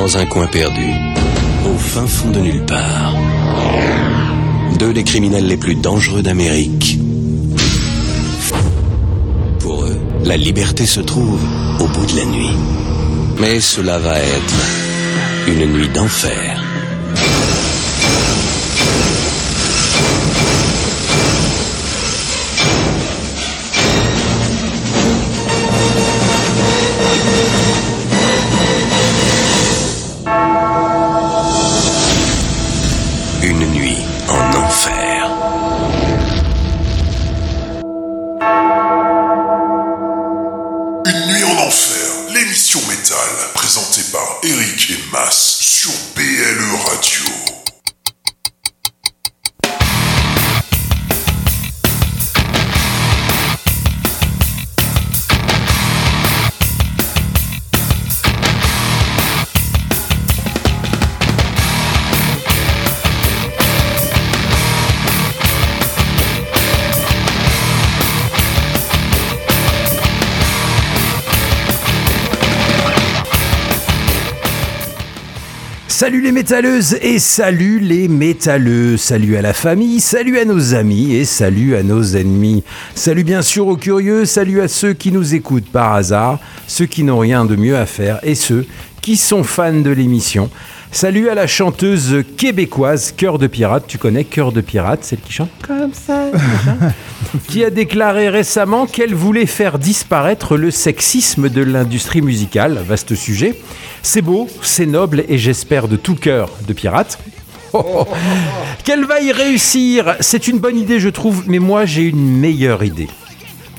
dans un coin perdu, au fin fond de nulle part. Deux des criminels les plus dangereux d'Amérique. Pour eux, la liberté se trouve au bout de la nuit. Mais cela va être une nuit d'enfer. Les métalleuses et salut les métalleux. Salut à la famille, salut à nos amis et salut à nos ennemis. Salut bien sûr aux curieux, salut à ceux qui nous écoutent par hasard, ceux qui n'ont rien de mieux à faire et ceux qui sont fans de l'émission. Salut à la chanteuse québécoise Cœur de Pirate. Tu connais Cœur de Pirate, celle qui chante comme ça, qui a déclaré récemment qu'elle voulait faire disparaître le sexisme de l'industrie musicale. Vaste sujet. C'est beau, c'est noble et j'espère de tout cœur de pirate. Oh, oh. Qu'elle va y réussir, c'est une bonne idée je trouve, mais moi j'ai une meilleure idée.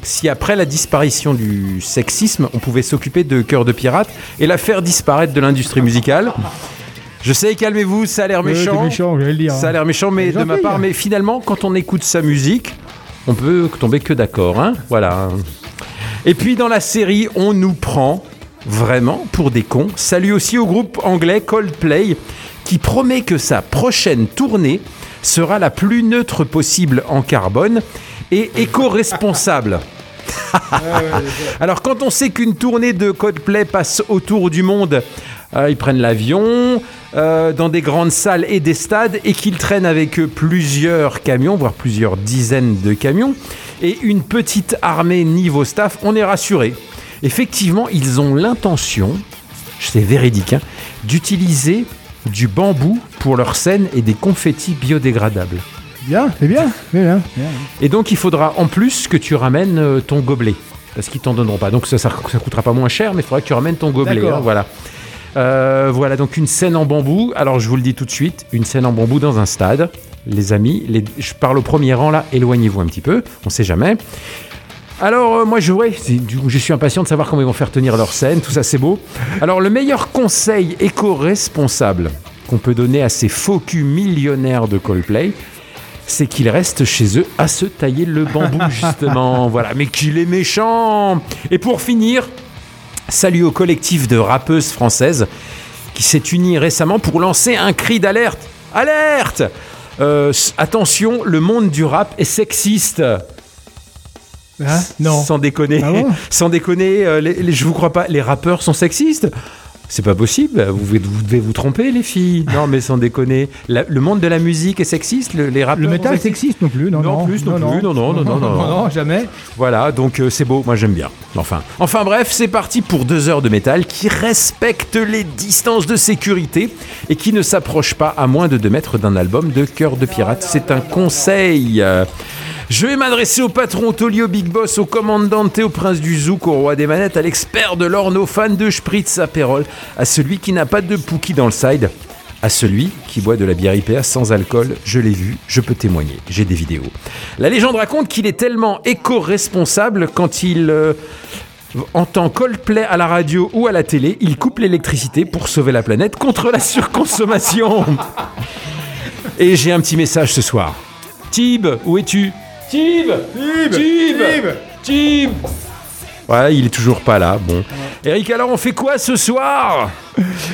Si après la disparition du sexisme, on pouvait s'occuper de Cœur de Pirate et la faire disparaître de l'industrie musicale. Je sais, calmez-vous, ça a l'air Ouais, méchant. méchant, j'allais le dire. Ça a l'air méchant, mais de ma part, mais finalement, quand on écoute sa musique, on peut tomber que d'accord, hein Voilà. Et puis dans la série, on nous prend vraiment pour des cons. Salut aussi au groupe anglais Coldplay, qui promet que sa prochaine tournée sera la plus neutre possible en carbone et éco-responsable. Alors quand on sait qu'une tournée de Coldplay passe autour du monde, euh, ils prennent l'avion euh, dans des grandes salles et des stades et qu'ils traînent avec eux plusieurs camions, voire plusieurs dizaines de camions, et une petite armée niveau staff, on est rassuré. Effectivement, ils ont l'intention, c'est véridique, hein, d'utiliser du bambou pour leurs scènes et des confettis biodégradables. Bien, c'est bien, bien. bien. Et donc il faudra en plus que tu ramènes euh, ton gobelet. Parce qu'ils t'en donneront pas. Donc ça, ça, ça coûtera pas moins cher, mais il faudra que tu ramènes ton gobelet. Hein, voilà. Euh, voilà donc une scène en bambou. Alors je vous le dis tout de suite, une scène en bambou dans un stade. Les amis, les- je parle au premier rang là, éloignez-vous un petit peu, on sait jamais. Alors euh, moi je, ouais, je suis impatient de savoir comment ils vont faire tenir leur scène, tout ça c'est beau. Alors le meilleur conseil éco-responsable qu'on peut donner à ces faux culs millionnaires de Coldplay, c'est qu'ils restent chez eux à se tailler le bambou justement. voilà, mais qu'il est méchant. Et pour finir, salut au collectif de rappeuses françaises qui s'est uni récemment pour lancer un cri d'alerte. Alerte Euh, Attention, le monde du rap est sexiste. Hein? Non. Sans déconner. Ah bon? Sans déconner, euh, les- les- je vous crois pas, les rappeurs sont sexistes c'est pas possible, vous, devez- vous devez vous tromper les filles. Non mais sans déconner. La- le monde de la musique est sexiste, le- les rappeurs Le métal sexistes sexiste non plus, non, Non, non. plus, non plus, non, non, non, non, non. non, jamais. Voilà, donc euh, c'est beau, moi j'aime bien. Enfin, enfin bref, c'est parti pour deux heures de métal qui respecte les distances de sécurité et qui ne s'approche pas à moins de 2 mètres d'un album de Cœur de Pirate. C'est un conseil. Euh, Je vais m'adresser au patron, au taulier, au big boss, au commandante, au prince du zouk, au roi des manettes, à l'expert de l'orne, au fan de Spritz, à Pérol, à celui qui n'a pas de Pookie dans le side, à celui qui boit de la bière IPA sans alcool, je l'ai vu, je peux témoigner, j'ai des vidéos. La légende raconte qu'il est tellement éco-responsable quand il euh, entend Coldplay à la radio ou à la télé, il coupe l'électricité pour sauver la planète contre la surconsommation. Et j'ai un petit message ce soir. Tib, où es-tu? Tib Tib Tib Ouais, il est toujours pas là. Bon. Eric, alors on fait quoi ce soir?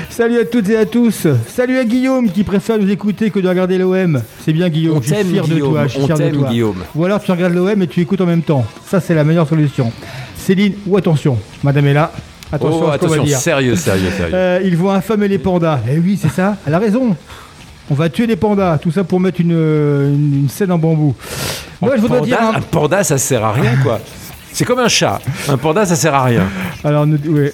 Salut à toutes et à tous. Salut à Guillaume qui préfère nous écouter que de regarder l'OM. C'est bien Guillaume, On je suis t'aime, fier de Guillaume, toi. Je suis on fier de t'aime, toi. Guillaume. Ou alors tu regardes l'OM et tu écoutes en même temps. Ça c'est la meilleure solution. Céline, ou attention, Madame est là. Attention oh, à ce qu'on va attention, dire. sérieux, sérieux, sérieux. Euh, ils vont affamer les pandas. Eh oui, c'est ça. Elle a raison. On va tuer les pandas. Tout ça pour mettre une, une, une scène en bambou. Moi, je voudrais panda, dire. un- un panda, ça sert à rien, quoi. C'est comme un chat. Un panda, ça sert à rien. Alors, nous- ouais.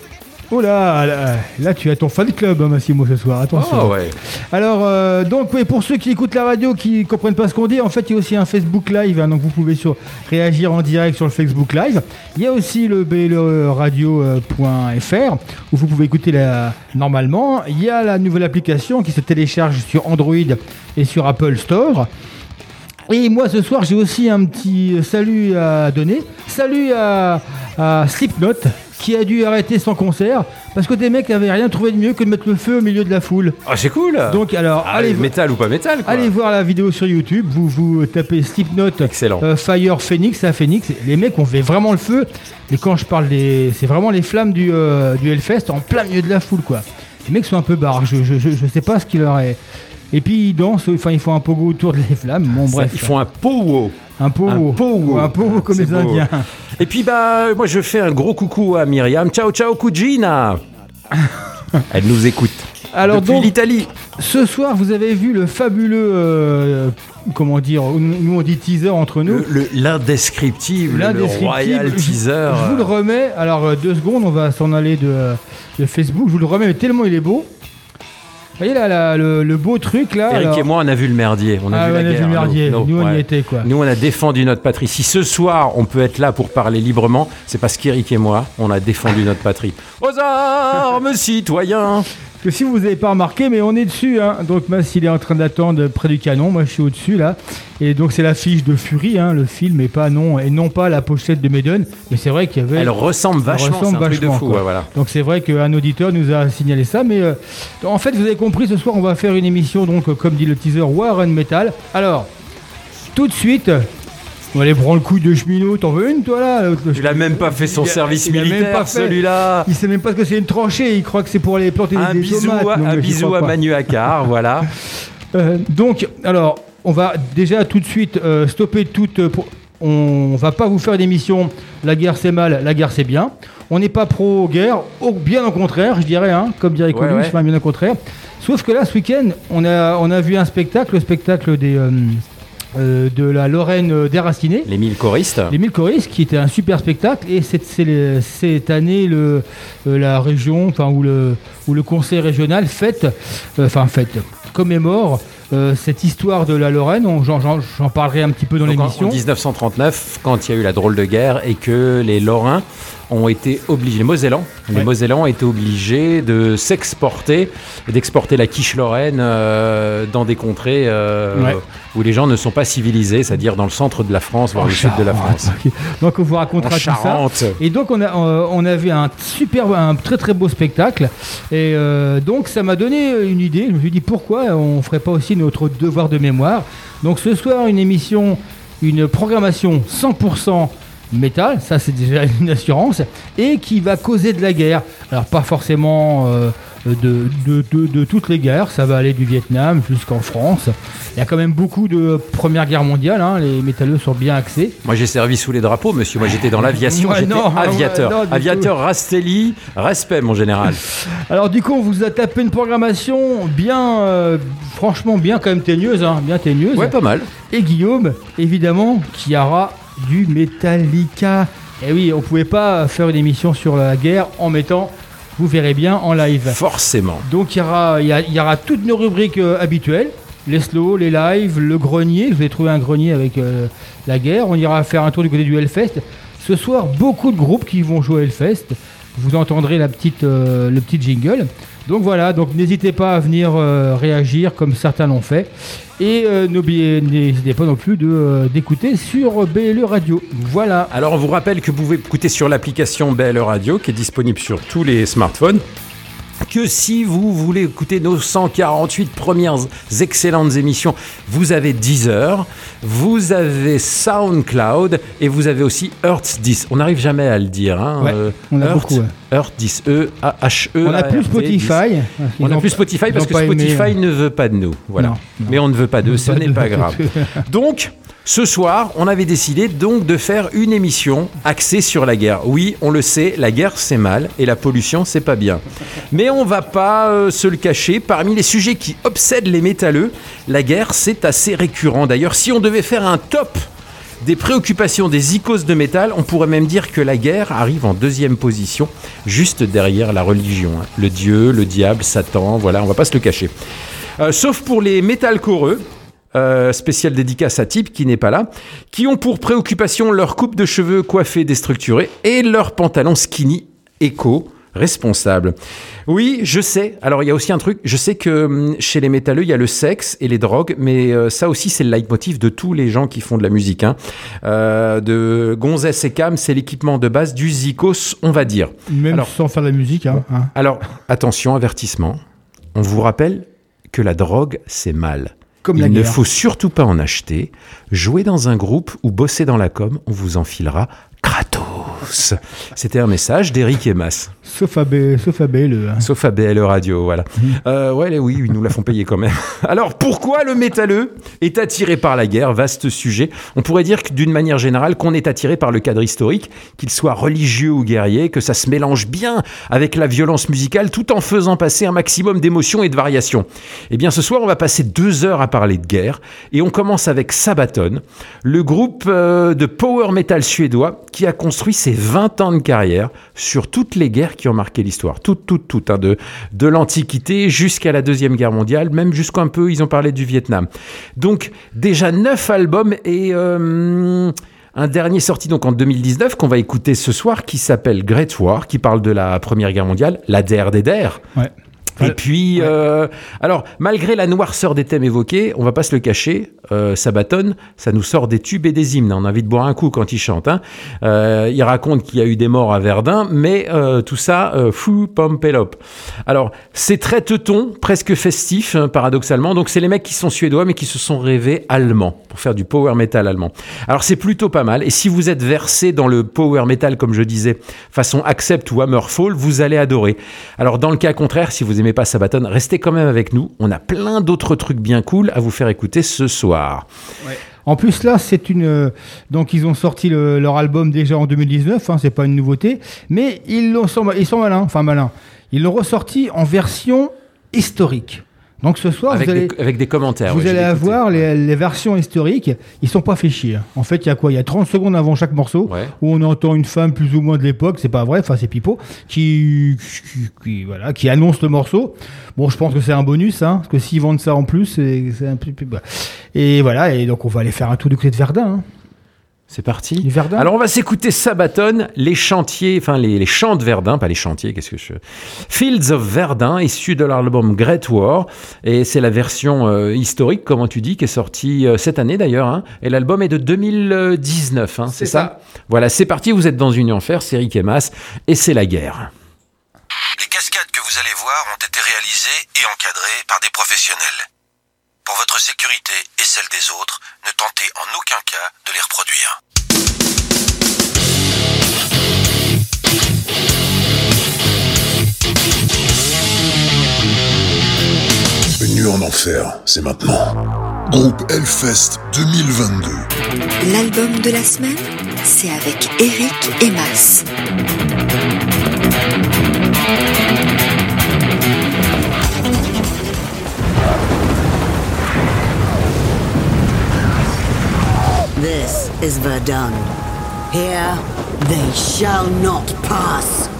Oh là, là, là, tu as ton fan club, hein, Massimo, ce soir. Attention. Oh, ouais. Alors, euh, donc, oui, pour ceux qui écoutent la radio, qui ne comprennent pas ce qu'on dit, en fait, il y a aussi un Facebook Live, hein, donc vous pouvez sur, réagir en direct sur le Facebook Live. Il y a aussi le bleradio.fr, où vous pouvez écouter la, normalement. Il y a la nouvelle application qui se télécharge sur Android et sur Apple Store. Et moi, ce soir, j'ai aussi un petit salut à donner. Salut à, à Slipknot, qui a dû arrêter son concert, parce que des mecs n'avaient rien trouvé de mieux que de mettre le feu au milieu de la foule. Ah, c'est cool. Donc, alors, Ah, allez, métal ou pas métal, quoi. Allez voir la vidéo sur YouTube, vous, vous tapez Slipknot Excellent. euh, Fire Phoenix, à Phoenix, les mecs ont fait vraiment le feu. Et quand je parle des. C'est vraiment les flammes du, euh, du Hellfest en plein milieu de la foule quoi. Les mecs sont un peu barres, je, je, je, je sais pas ce qu'il leur est. Et puis ils dansent, enfin ils font un pogo autour des flammes. Bon bref. Ils font un pogo. un pogo. Un pogo comme les beau. Indiens. Et puis, bah, moi, je fais un gros coucou à Myriam. Ciao, ciao, Kujina. Elle nous écoute. Alors Depuis donc, l'Italie. ce soir vous avez vu le fabuleux. euh, comment dire Nous on dit teaser entre nous. Le- le- L'indescriptible, le L'indescriptible. royal Je- teaser. Je, vous le remets. Alors, euh, deux secondes, on va s'en aller de, euh, de Facebook. Je vous le remets, mais tellement il est beau. Vous voyez là, là, le, le beau truc là. Eric alors- et moi, on a vu le merdier. On a Ah, vu la le merdier. Nous, Nous, on y ouais. était quoi. Nous, on a défendu notre patrie. Si ce soir, on peut être là pour parler librement, c'est parce qu'Eric et moi, on a défendu notre patrie. Aux armes, citoyens Que si vous n'avez pas remarqué, mais on est dessus. Hein. Donc, Mass, il est en train d'attendre près du canon. Moi, je suis au-dessus là. Et donc, c'est l'affiche de Fury, hein, le film, et pas non, et non pas la pochette de Maiden. Mais c'est vrai qu'il y avait. Elle ressemble vachement, ressemble truc de fou. ouais, voilà. Donc c'est vrai qu'un auditeur nous a signalé ça, mais euh, en fait vous avez compris, ce soir on va faire une émission donc euh, comme dit le teaser War and Metal. Alors tout de suite, on va aller prendre le coup de cheminot, t'en veux une toi là Il a même pas fait son Il service il militaire, celui-là. Il sait même pas ce que c'est une tranchée, il croit que c'est pour aller planter Un des bisou, tomates. à, Non, un bisou à pas. Manu Accard, voilà. Euh, donc, alors, on va déjà tout de suite euh, stopper toute. euh, pour- on va pas vous faire une émission La guerre c'est mal, la guerre c'est bien. On n'est pas pro-guerre, bien au contraire, je dirais, hein, comme dirait Ouais, Coluche, ouais. enfin, bien au contraire. Sauf que là, ce week-end, on a, on a vu un spectacle, le spectacle des, euh, de la Lorraine déracinée. Les mille choristes. Les 1000 choristes, qui était un super spectacle, et c'est cette année le, euh, la région, enfin où le, où le conseil régional fête, euh, enfin fête, commémore euh, cette histoire de la Lorraine. J'en parlerai un petit peu dans l'émission. en 1939, quand il y a eu la drôle de guerre et que les Lorrains ont été obligés, les Mosellans, les. Mosellans ont été obligés de s'exporter, d'exporter la quiche lorraine euh, dans des contrées euh, Ouais. où les gens ne sont pas civilisés, c'est-à-dire dans le centre de la France, voire En le sud de la. France. Donc on vous En racontera tout ça. Et donc on a, on a vu un super, un très très beau spectacle. Et euh, donc ça m'a donné une idée. Je me suis dit pourquoi on ferait pas aussi notre devoir de mémoire. Donc ce soir une émission, une programmation 100% métal, ça c'est déjà une assurance, et qui va causer de la guerre. Alors pas forcément euh, de, de, de- de toutes les guerres, ça va aller du Vietnam jusqu'en France. Il y a quand même beaucoup de Première Guerre mondiale, hein, les métalleux sont bien axés. Moi j'ai servi sous les drapeaux, monsieur. Moi j'étais dans l'aviation, Ouais, j'étais non, aviateur. ouais, non, du aviateur Rastelli, respect mon général. Alors du coup, on vous a tapé une programmation bien, euh, franchement bien quand même teigneuse, hein, bien teigneuse. Ouais, pas mal. Et Guillaume, évidemment, qui aura du Metallica. Et oui, on pouvait pas faire une émission sur la guerre en mettant, vous verrez bien, en live. Forcément. Donc il y aura, il y a- il y aura toutes nos rubriques euh, habituelles. Les slows, les lives, le grenier. Vous avez trouvé un grenier avec euh, la guerre. On ira faire un tour du côté du Hellfest. Ce soir, beaucoup de groupes qui vont jouer Hellfest. Vous entendrez la petite, euh, le petit jingle. Donc voilà, donc n'hésitez pas à venir euh, réagir comme certains l'ont fait. Et euh, n'hésitez pas non plus euh, d'écouter sur BLE Radio. Voilà. Alors on vous rappelle que vous pouvez écouter sur l'application BL Radio qui est disponible sur tous les smartphones. Que si vous voulez écouter nos 148 premières excellentes émissions, vous avez Deezer, vous avez SoundCloud et vous avez aussi Earth 10. On n'arrive jamais à le dire. Hein, Ouais, on a Earth, beaucoup, ouais. Earth 10, E, A, H, E. On n'a plus Spotify. On n'a plus Spotify parce que Spotify ne veut pas de nous. Voilà. Non, non. Mais on ne veut pas d'eux, ce n'est pas grave. Donc, Ce soir, on avait décidé donc de faire une émission axée sur la guerre. Oui, on le sait, la guerre c'est mal et la pollution c'est pas bien. Mais on va pas euh, se le cacher, parmi les sujets qui obsèdent les métalleux, la guerre c'est assez récurrent. D'ailleurs, si on devait faire un top des préoccupations des icônes de métal, on pourrait même dire que la guerre arrive en deuxième position, juste derrière la religion. hein. Le dieu, le diable, Satan, voilà, on va pas se le cacher. Euh, sauf pour les métalcoreux, euh, spécial dédicace à Type qui n'est pas là, qui ont pour préoccupation leur coupe de cheveux coiffée déstructurée et leur pantalon skinny éco responsable. Oui, je sais. Alors il y a aussi un truc, je sais que hum, chez les métalleux, il y a le sexe et les drogues, mais euh, ça aussi c'est le leitmotiv de tous les gens qui font de la musique. hein. Euh, de Gonzès et Cam, c'est l'équipement de base du Zikos, on va dire. Même Alors- sans faire de la musique. Hein, hein. Alors attention, avertissement. On vous rappelle que la drogue, c'est mal. Comme Il ne faut surtout pas en acheter. Jouer dans un groupe ou bosser dans la com, on vous enfilera Kratos. C'était un message d'Eric et Mas. Sauf à, B- sauf à BLE. hein. Sauf à BLE Radio, voilà. Euh, ouais, oui, ils nous la font payer quand même. Alors, pourquoi le métalleux est attiré par la guerre? Vaste sujet. On pourrait dire que d'une manière générale, qu'on est attiré par le cadre historique, qu'il soit religieux ou guerrier, que ça se mélange bien avec la violence musicale, tout en faisant passer un maximum d'émotions et de variations. Eh bien, ce soir, on va passer deux heures à parler de guerre, et on commence avec Sabaton, le groupe euh, de power metal suédois qui a construit ses 20 ans de carrière sur toutes les guerres qui ont marqué l'histoire. Toutes, toutes, toutes, hein, de, de l'Antiquité jusqu'à la Deuxième Guerre mondiale, même jusqu'à un peu, ils ont parlé du Vietnam. Donc, déjà neuf albums et... euh, un dernier sorti donc en 2019 qu'on va écouter ce soir qui s'appelle Great War, qui parle de la Première Guerre mondiale, la der des der. Ouais. Et Ouais. puis, euh, alors, malgré la noirceur des thèmes évoqués, on va pas se le cacher, euh, Sabaton, ça nous sort des tubes et des hymnes. On a envie de boire un coup quand il chante. Hein. Euh, il raconte qu'il y a eu des morts à Verdun, mais euh, tout ça, fou, pompelop. Alors, c'est très teuton, presque festif, hein, paradoxalement. Donc, c'est les mecs qui sont suédois, mais qui se sont rêvés allemands, pour faire du power metal allemand. Alors, c'est plutôt pas mal. Et si vous êtes versé dans le power metal, comme je disais, façon Accept ou Hammerfall, vous allez adorer. Alors, dans le cas contraire, si vous aimez pas Sabaton, restez quand même avec nous. On a plein d'autres trucs bien cool à vous faire écouter ce soir. En plus, là, c'est une. euh, Donc, ils ont sorti le- leur album déjà en 2019, hein, c'est pas une nouveauté, mais ils, ils sont malins, enfin malins. Ils l'ont ressorti en version historique. Donc, ce soir, Avec, vous allez. des, avec des commentaires. Vous allez avoir les, les versions historiques, ils sont pas fait chier. En fait, il y a quoi? Il y a 30 secondes avant chaque morceau Ouais. où on entend une femme plus ou moins de l'époque, c'est pas vrai, enfin c'est Pipo, qui, qui, qui- voilà, qui annonce le morceau. Bon, je pense que c'est un bonus, hein, parce que s'ils vendent ça en plus, c'est c'est un peu. bah. Et voilà, et donc on va aller faire un tour du côté de Verdun. hein. C'est parti. Du Verdun Alors on va s'écouter Sabaton, les chantiers, enfin les, les chants de Verdun, pas les chantiers, qu'est-ce que je... Fields of Verdun, issu de l'album Great War, et c'est la version euh, historique, comment tu dis, qui est sortie euh, cette année d'ailleurs, hein, et l'album est de 2019, hein, c'est C'est ça, Voilà, c'est parti, vous êtes dans une enfer, c'est Rick et Mas, et c'est la guerre. Les cascades que vous allez voir ont été réalisées et encadrées par des professionnels. Pour votre sécurité et celle des autres, ne tentez en aucun cas de les reproduire. Une nuit en enfer, c'est maintenant. Groupe Hellfest 2022. L'album de la semaine, c'est avec Eric et is Verdun. Here they shall not pass.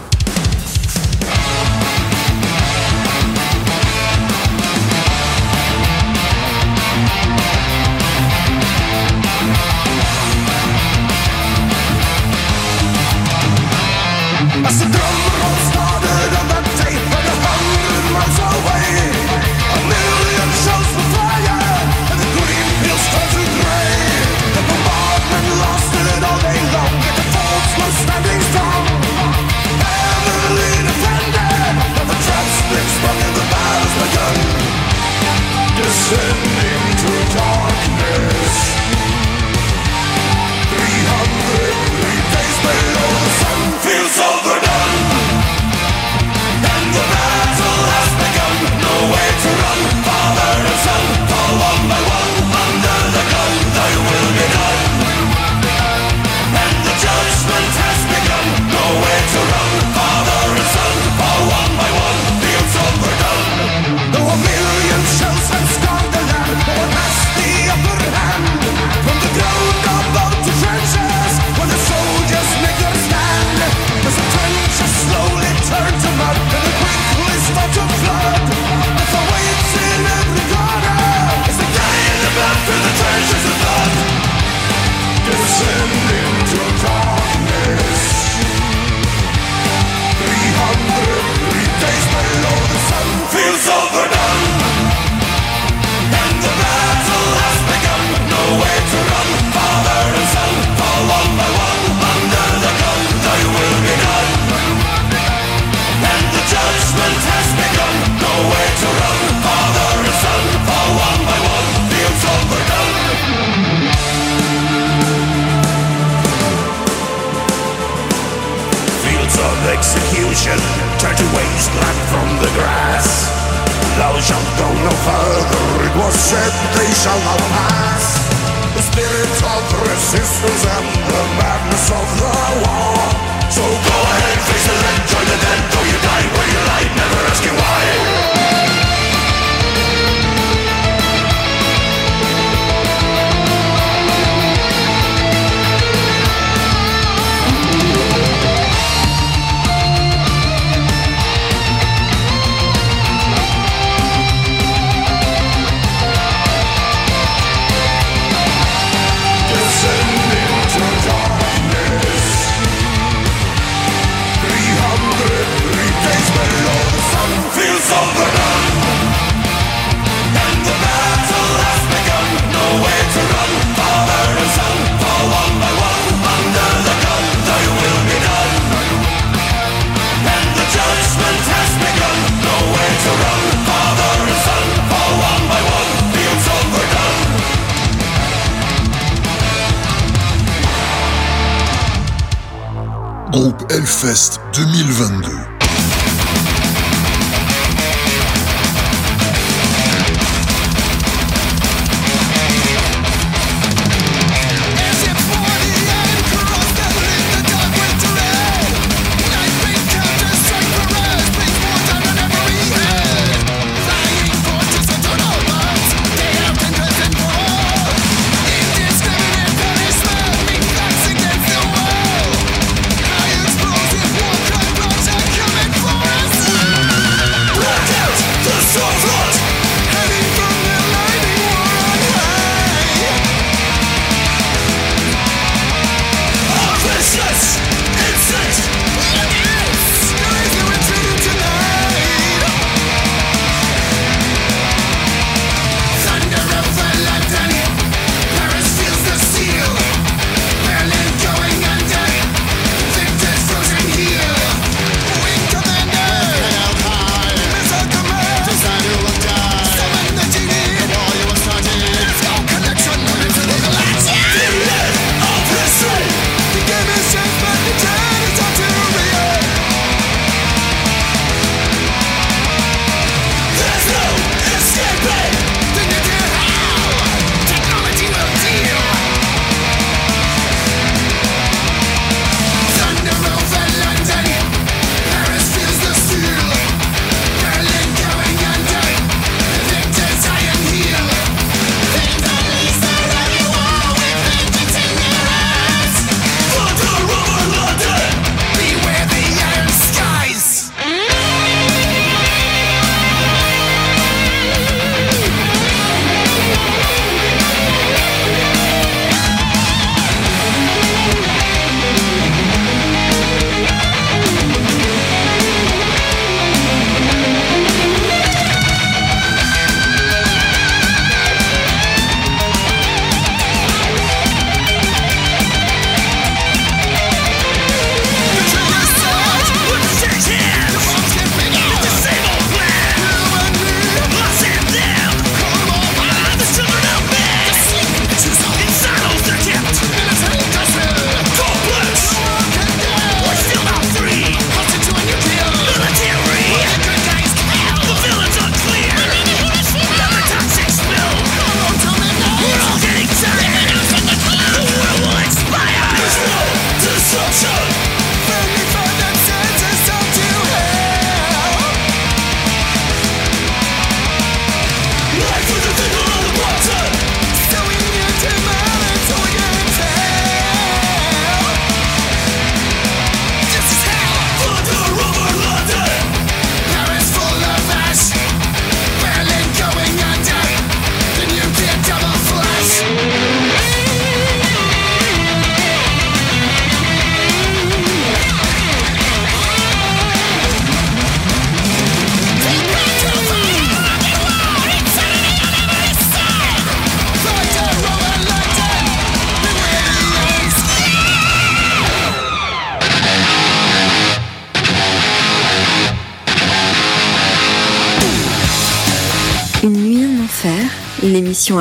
descending to dawn. To from the grass. Thou shalt go no further, it was said they shall not pass. The spirit of resistance and the madness of the war. So go ahead, face the lead, join the dead, though you die where you lie, never asking why. Hellfest 2022.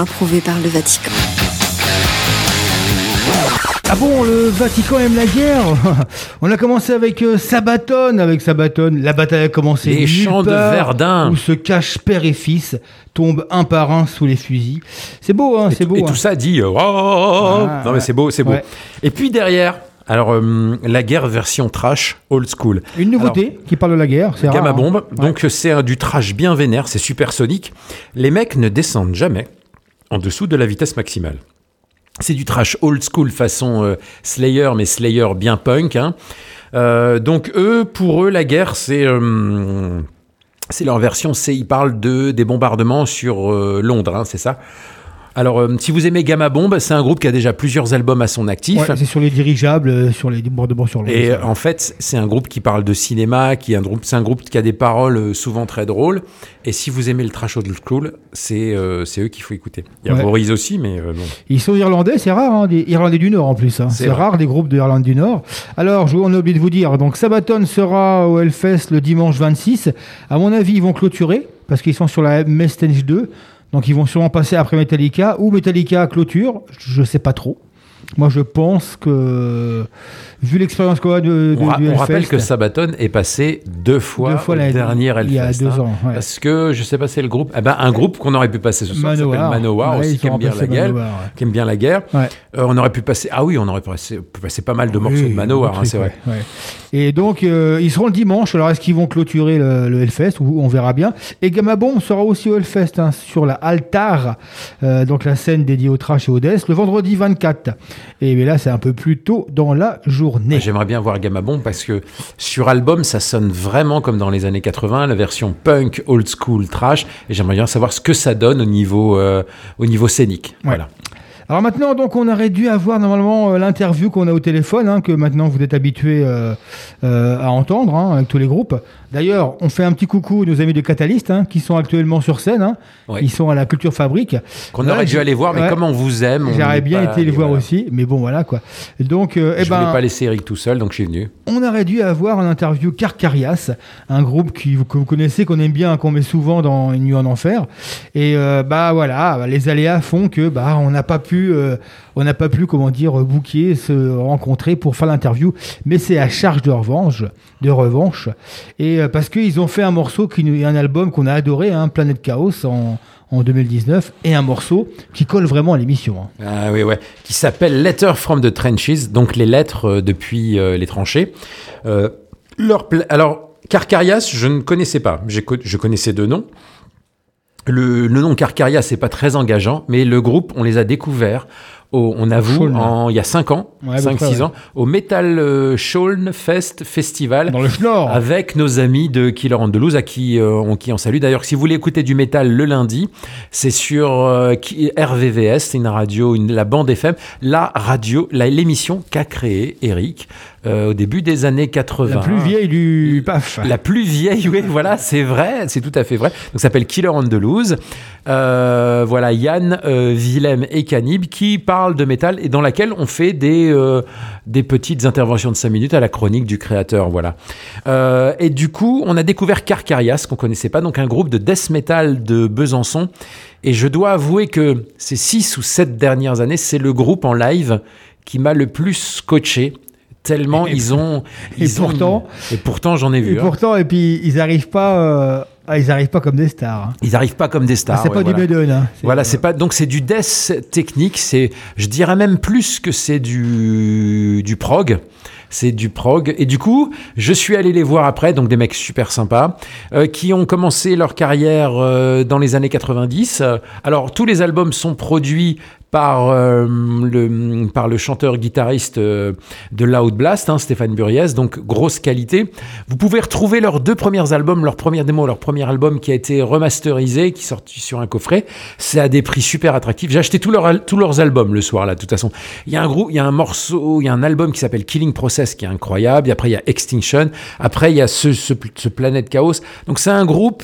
Approuvée par le Vatican. Ah bon, le Vatican aime la guerre On a commencé avec euh, Sabaton, avec Sabaton, la bataille a commencé. Les champs de Verdun. Où se cachent père et fils, tombent un par un sous les fusils. C'est beau, hein, c'est beau. Et hein. tout ça dit. euh, oh, Ah, non mais c'est beau, c'est beau. ouais. Et puis derrière, alors euh, la guerre version trash, old school. Une nouveauté qui parle de la guerre, c'est rare. Gamma hein. Bomb. Donc c'est un- du trash bien vénère, c'est supersonique. Les mecs ne descendent jamais en dessous de la vitesse maximale. C'est du trash old school façon euh, Slayer, mais Slayer bien punk. hein. Euh, donc eux, pour eux, la guerre, c'est euh, c'est leur version. C'est ils parlent de des bombardements sur Londres, hein, c'est ça? Alors, euh, si vous aimez Gamma Bomb, c'est un groupe qui a déjà plusieurs albums à son actif. Ouais, c'est sur les dirigeables, euh, sur les débordements sur le. Et euh, en fait, c'est un groupe qui parle de cinéma, qui est un groupe, c'est un groupe qui a des paroles souvent très drôles. Et si vous aimez le trash old school, c'est euh, c'est eux qu'il faut écouter. Il y a Ouais. Boris aussi, mais euh, bon. Ils sont irlandais, c'est rare, hein, des Irlandais du Nord en plus. hein. C'est rare des groupes de Irlande du Nord. Alors, je, on a oublié de vous dire, donc Sabaton sera au Hellfest le dimanche 26. À mon avis, ils vont clôturer parce qu'ils sont sur la MS Stage 2. Donc, ils vont sûrement passer après Metallica ou Metallica clôture. Je sais pas trop. Moi, je pense que, vu l'expérience qu'on a de, de- On, ra- du on rappelle que Sabaton est passé deux fois, Deux fois la- dernier Hellfest. il y a deux hein. ans, ouais. Parce que je sais pas, c'est le groupe. Eh ben, un groupe qu'on aurait pu passer ce soir, qui s'appelle Manowar. Manowar Ouais, aussi, qui aime bien la guerre. Manowar, ouais. Qui aime bien la guerre. Euh, on aurait pu passer. Ah oui, on aurait pu passer, passer pas mal de morceaux de Manowar, hein, c'est vrai. Et donc, euh, ils seront le dimanche. Alors, est-ce qu'ils vont clôturer le, le Hellfest ou On verra bien. Et Gamma Bomb sera aussi au Hellfest hein, sur la Altar, euh, donc la scène dédiée au trash et au death, le vendredi 24. Et mais là, c'est un peu plus tôt dans la journée. J'aimerais bien voir Gamma Bomb parce que sur album, ça sonne vraiment comme dans les années 80, la version punk, old school, trash. Et j'aimerais bien savoir ce que ça donne au niveau, euh, au niveau scénique. Ouais. Voilà. Alors maintenant, donc, on aurait dû avoir normalement euh, l'interview qu'on a au téléphone, hein, que maintenant vous êtes habitués euh, euh, à entendre hein, avec tous les groupes. D'ailleurs, on fait un petit coucou à nos amis de Catalyst hein, qui sont actuellement sur scène. Ils sont à la Culture Fabrique. Qu'on aurait dû aller voir, mais ouais. comme on vous aime, J'aurais bien été les voir voilà. aussi, mais bon voilà quoi. Donc, euh, eh Je ben, voulais pas laisser Eric tout seul, donc je suis venu. on aurait dû avoir en interview Carcarias, un groupe qui, que vous connaissez, qu'on aime bien, qu'on met souvent dans Une nuit en enfer. Et bah voilà, les aléas font que bah on n'a pas pu, euh, on n'a pas pu comment dire booker, se rencontrer pour faire l'interview. Mais c'est à charge de revanche, de revanche. Et euh, parce qu'ils ont fait un morceau qui un album qu'on a adoré, hein, Planète Chaos en en 2019 et un morceau qui colle vraiment à l'émission. hein. Ah oui, ouais. Qui s'appelle Letter from the Trenches, donc les lettres euh, depuis euh, les tranchées. Leur Alors, Carcarias, je ne connaissais pas. Je connaissais deux noms. Le, le nom Carcarias, c'est pas très engageant, mais le groupe, on les a découverts. Au, on avoue, en, il y a 5 ans, Ouais, à peu 5-6 près, ouais. ans, au Metal euh, Shaun Fest Festival. Dans le Schnorr. Avec nos amis de Killer on Delouse, à qui euh, on, qui on salue. D'ailleurs, si vous voulez écouter du métal le lundi, c'est sur euh, qui- RVVS, c'est une radio, une, la bande FM, la radio, l'émission qu'a créée Eric euh, au début des années 80. La plus vieille du PAF. La plus vieille, oui, voilà, c'est vrai, c'est tout à fait vrai. Donc, ça s'appelle Killer on the Loose. Euh, voilà, Yann, euh, Willem et Canib qui parlent de métal et dans laquelle on fait des, euh, des petites interventions de 5 minutes à la chronique du créateur, voilà. Euh, et du coup, on a découvert Carcarias, qu'on connaissait pas, donc un groupe de death metal de Besançon. Et je dois avouer que ces 6 ou 7 dernières années, c'est le groupe en live qui m'a le plus scotché. Tellement Et- ils ont. et ils ont- pourtant- et pourtant, j'en ai Et vu. hein. pourtant, et puis ils arrivent pas, euh, ah, ils arrivent pas comme des stars. hein. Ils arrivent pas comme des Ah, stars. c'est ouais, pas voilà. du Maiden. Hein. C'est- Voilà, c'est pas donc c'est du death technique. C'est, je dirais même plus que c'est du du prog. C'est du prog. Et du coup, je suis allé les voir après, donc des mecs super sympas, euh, qui ont commencé leur carrière euh, dans les années 90. Euh, Alors, tous les albums sont produits par, euh, le, par le chanteur-guitariste euh, de Loud Blast, hein, Stéphane Buriez, donc grosse qualité. Vous pouvez retrouver leurs deux premiers albums, leur première démo, leur premier album qui a été remasterisé, qui est sorti sur un coffret. C'est à des prix super attractifs. J'ai acheté tous leurs, al- tous leurs albums le soir, là, de toute façon. Il y a un groupe, il y a un morceau, il y a un album qui s'appelle Killing Process qui est incroyable. Et après, il y a Extinction. Après, il y a ce, ce, ce Planète Chaos. Donc, c'est un groupe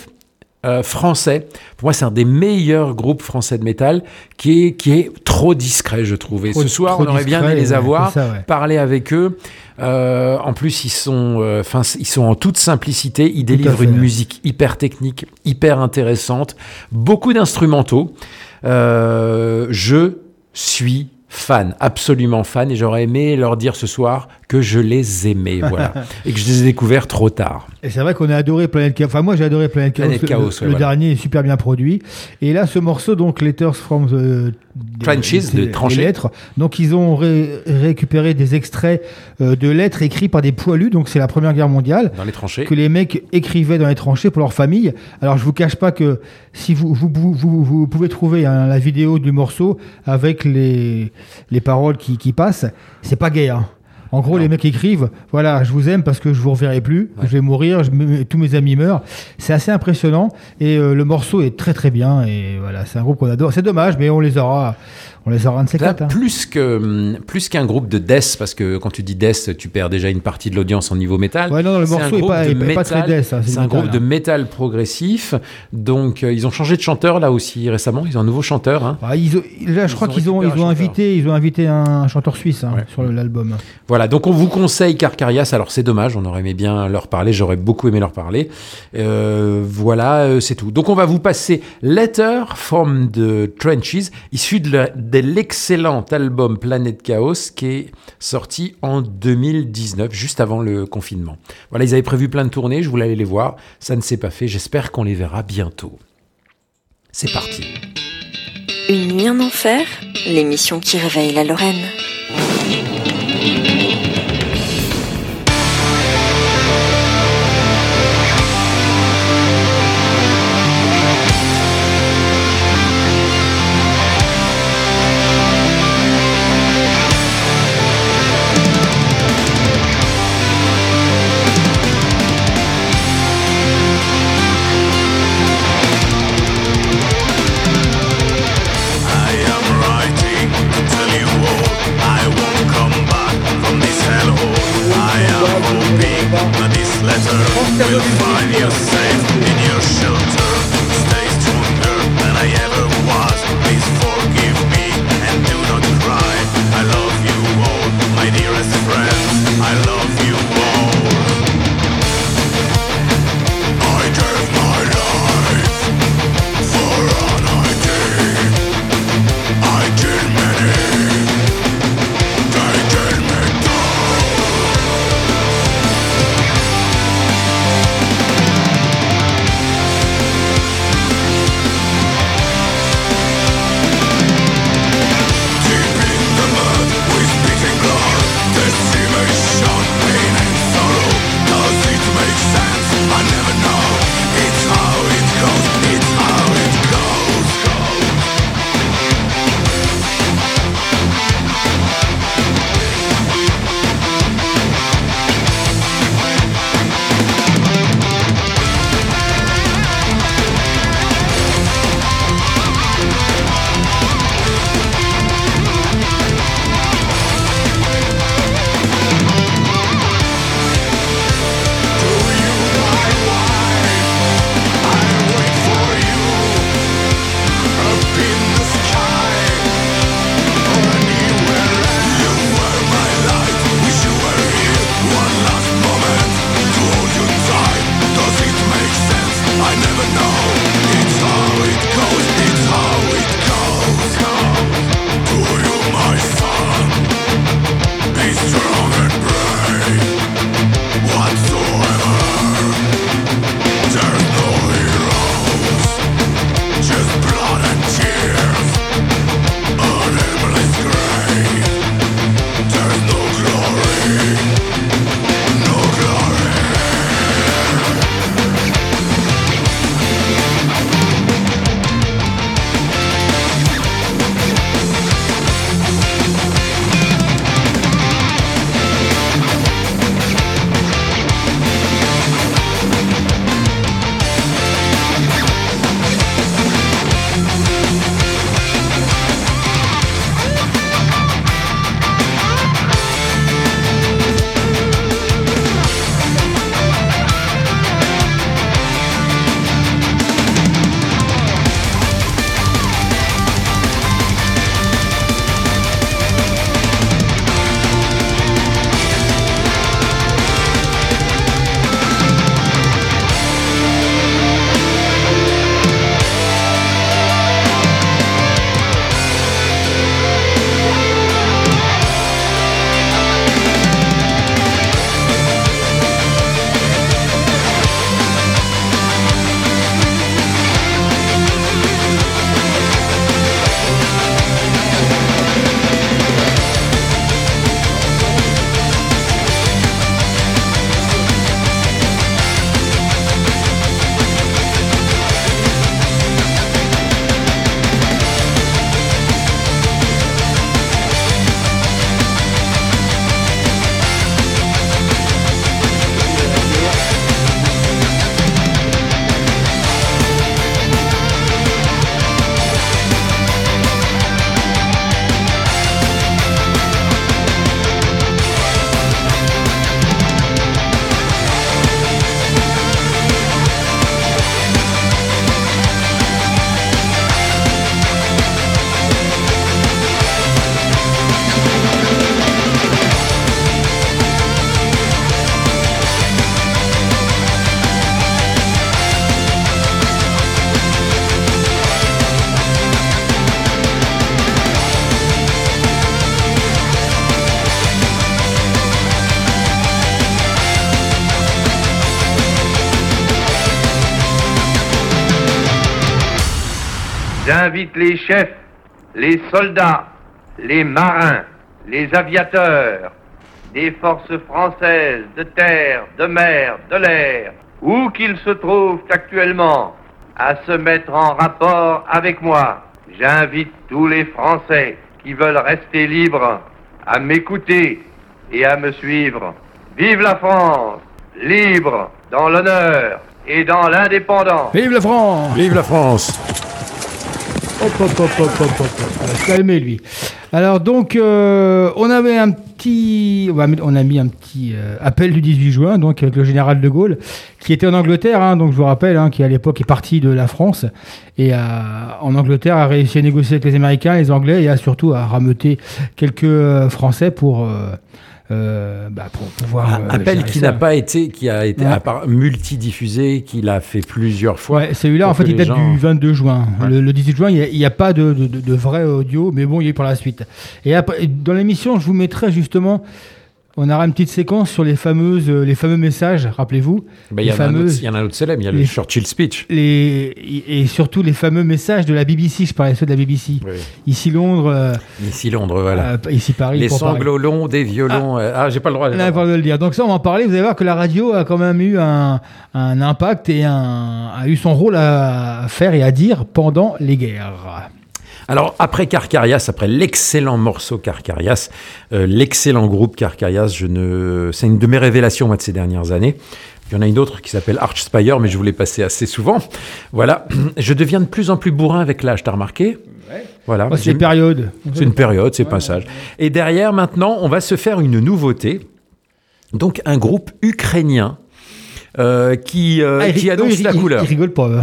euh, français. Pour moi, c'est un des meilleurs groupes français de métal qui est, qui est trop discret, je Trop- ce soir, on aurait bien aimé les avoir, c'est ça, ouais. parler avec eux. Euh, en plus, ils sont, euh, ils sont en toute simplicité. Ils délivrent fait. une musique hyper technique, hyper intéressante, beaucoup d'instrumentaux. Je suis fan, absolument fan, et j'aurais aimé leur dire ce soir que je les aimais, voilà, et que je les ai découverts trop tard. Et c'est vrai qu'on a adoré Planète Chaos. Enfin, moi, j'ai adoré Planète Chaos. Planète Le- Chaos, le, ouais, le voilà. dernier est super bien produit. Et là, ce morceau, donc, Letters from the. Trenches, de tranchées. lettres. Donc, ils ont ré- récupéré des extraits euh, de lettres écrits par des poilus. Donc, c'est la Première Guerre mondiale. Dans les tranchées. que les mecs écrivaient dans les tranchées pour leur famille. Alors je vous cache pas que si vous, vous, vous, vous- vous pouvez trouver hein, la vidéo du morceau avec les, les paroles qui, qui passent, c'est pas gay. Hein. En gros, les mecs écrivent Voilà, je vous aime parce que je vous reverrai plus, je vais mourir, je me- tous mes amis meurent. C'est assez impressionnant et euh, le morceau est très très bien. Et voilà, c'est un groupe qu'on adore. C'est dommage, mais on les aura, on les aura ces quatre. hein. plus que plus qu'un groupe de death, parce que quand tu dis death, tu perds déjà une partie de l'audience en niveau métal. Ouais, non, non, le C'est un morceau est groupe pas- de pas très death, hein, c'est un groupe de métal progressif. Donc euh, ils ont changé de chanteur là aussi récemment. Ils ont un nouveau chanteur. hein. Ah, ils ont- là, je Ils crois ont qu'ils ont, ils ont invité, ils ont invité un chanteur suisse hein, Ouais. sur l'album. Voilà, donc on vous conseille Carcarias. Alors c'est dommage, on aurait aimé bien leur parler, j'aurais beaucoup aimé leur parler. Euh, voilà, euh, c'est tout. Donc on va vous passer Letter from the Trenches, issu de la- de l'excellent album Planète Chaos qui est sorti en 2019, juste avant le confinement. Voilà, ils avaient prévu plein de tournées, je voulais aller les voir, ça ne s'est pas fait, j'espère qu'on les verra bientôt. C'est parti. Une nuit en enfer, l'émission qui réveille la Lorraine. Les chefs, les soldats, les marins, les aviateurs des forces françaises de terre, de mer, de l'air, où qu'ils se trouvent actuellement, à se mettre en rapport avec moi. J'invite tous les Français qui veulent rester libres à m'écouter et à me suivre. Vive la France, libre dans l'honneur et dans l'indépendance. Vive la France Vive la France Hop, hop, hop, hop, hop, hop, hop. Calmer, lui. Alors, donc, euh, on avait un petit. On a mis un petit euh, appel du 18 juin, donc, avec le général de Gaulle, qui était en Angleterre, hein, donc je vous rappelle, hein, qui à l'époque est parti de la France, et en Angleterre a réussi à négocier avec les Américains, les Anglais, et a surtout à rameuter quelques euh, Français pour. Euh, bah, pour pouvoir. euh, Appel qui n'a pas été, qui a été Ouais. à part multidiffusé, qu'il a fait plusieurs fois. Ouais, celui-là, en fait, il date gens- du 22 juin. Ouais. Le, le 18 juin, il n'y a, il y a pas de, de, de- de vrai audio, mais bon, il y a eu pour la suite. Et après, dans l'émission, je vous mettrai justement, on aura une petite séquence sur les fameuses, euh, les fameux messages, rappelez-vous. Bah, il y en a un autre- il y a célèbre, il y a le les- Churchill speech. Les, et surtout les fameux messages de la BBC, je parlais ceux de la BBC. Oui. Ici Londres, euh, Ici Londres, voilà. euh, ici Paris. les sanglots longs des violons. euh, Ah, j'ai pas le droit. Pas le droit de le dire. Donc ça, on va en parler. Vous allez voir que la radio a quand même eu un, un impact et un, a eu son rôle à faire et à dire pendant les guerres. Alors, après Carcarias, après l'excellent morceau Carcarias, euh, l'excellent groupe Carcarias, je ne... c'est une de mes révélations moi, de ces dernières années. Il y en a une autre qui s'appelle Archspire, mais je vous l'ai passé assez souvent. Voilà. Je deviens de plus en plus bourrin avec l'âge, t'as remarqué? Voilà. Oh, c'est des périodes. C'est une période, c'est passage. Et derrière, maintenant, on va se faire une nouveauté. Donc, un groupe ukrainien euh, qui, euh, Ah, il qui annonce la couleur. Ils rigolent pas. eux.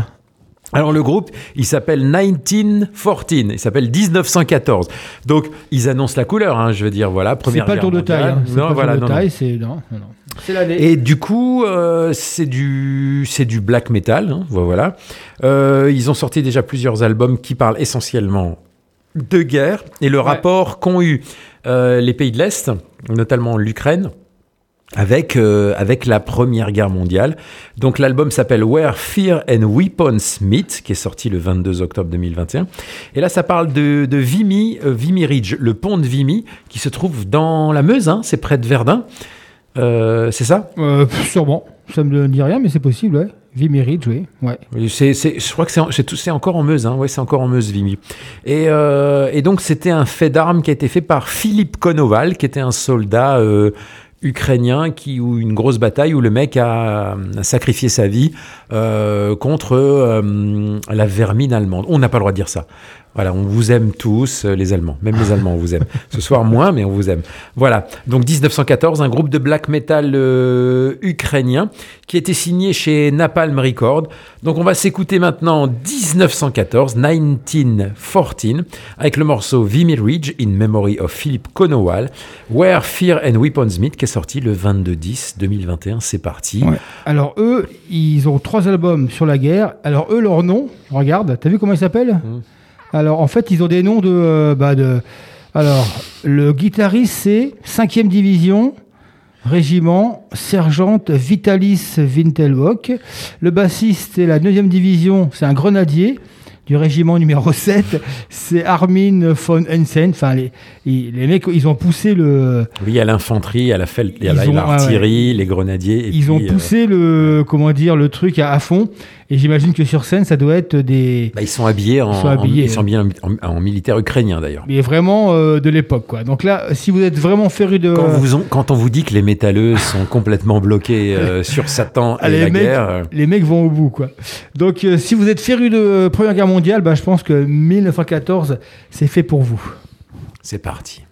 Alors le groupe, il s'appelle 1914, il s'appelle 1914. Donc ils annoncent la couleur, hein, je veux dire, voilà, C'est première pas le guerre tour de taille. hein. C'est Non, pas voilà, le tour non, de non. taille, c'est non, non, non. C'est l'année. Et du coup, euh, c'est du c'est du black metal, hein, voilà. Euh, ils ont sorti déjà plusieurs albums qui parlent essentiellement de guerre et le rapport qu'ont eu euh, les pays de l'Est, notamment l'Ukraine, avec, euh, avec la Première Guerre mondiale. Donc l'album s'appelle Where Fear and Weapons Meet, qui est sorti le 22 octobre 2021. Et là, ça parle de, de Vimy, euh, Vimy Ridge, le pont de Vimy, qui se trouve dans la Meuse, hein, c'est près de Verdun. Euh, c'est ça? Sûrement. Ça me dit rien, mais c'est possible, ouais. Vimy Ridge, oui. Ouais. Oui, c'est, c'est- je crois que c'est, en- encore en Meuse, hein. ouais, c'est encore en Meuse, Vimy. Et, euh, et donc, c'était un fait d'armes qui a été fait par Philippe Konoval, qui était un soldat euh, ukrainien, qui, ou une grosse bataille où le mec a, sacrifié sa vie euh, contre euh, la vermine allemande. On n'a pas le droit de dire ça. Voilà, on vous aime tous, euh, les Allemands. Même les Allemands, on vous aime. Ce soir, moins, mais on vous aime. Voilà. Donc, 1914, un groupe de black metal euh, ukrainien qui était signé chez Napalm Records. Donc, on va s'écouter maintenant 1914, 1914, avec le morceau Vimy Ridge in Memory of Philip Conowal, Where Fear and Weapons Meet, qui est sorti le 22-10-2021. C'est parti. Ouais. Alors eux, ils ont trois albums sur la guerre. Alors eux, leur nom, regarde, t'as vu comment ils s'appellent? Mmh. Alors en fait, ils ont des noms de, euh, bah, de. Alors le guitariste c'est 5e division. Régiment, sergente Vitalis Wintelbock. Le bassiste, c'est la 9e division, c'est un grenadier du régiment numéro 7. C'est Armin von Hensen. Enfin, les, les, les mecs, ils ont poussé le, Oui, à l'infanterie, à la fel- à Ils la- ont- l'artillerie, les grenadiers. et ils ont puis, euh, poussé le comment dire le truc à, à fond et j'imagine que sur scène ça doit être des bah, ils sont habillés en, Ils sont habillés, en- ils sont habillés en, en- en militaire ukrainien d'ailleurs. mais vraiment euh, de l'époque quoi. Donc là si vous êtes vraiment féru de Quand, vous ont- quand on vous dit que les métalleux sont complètement bloqués euh, sur Satan et les la mecs, guerre, euh, les mecs vont au bout quoi. Donc euh, si vous êtes féru de première guerre mondiale bah, je pense que 1914 c'est fait pour vous. C'est parti.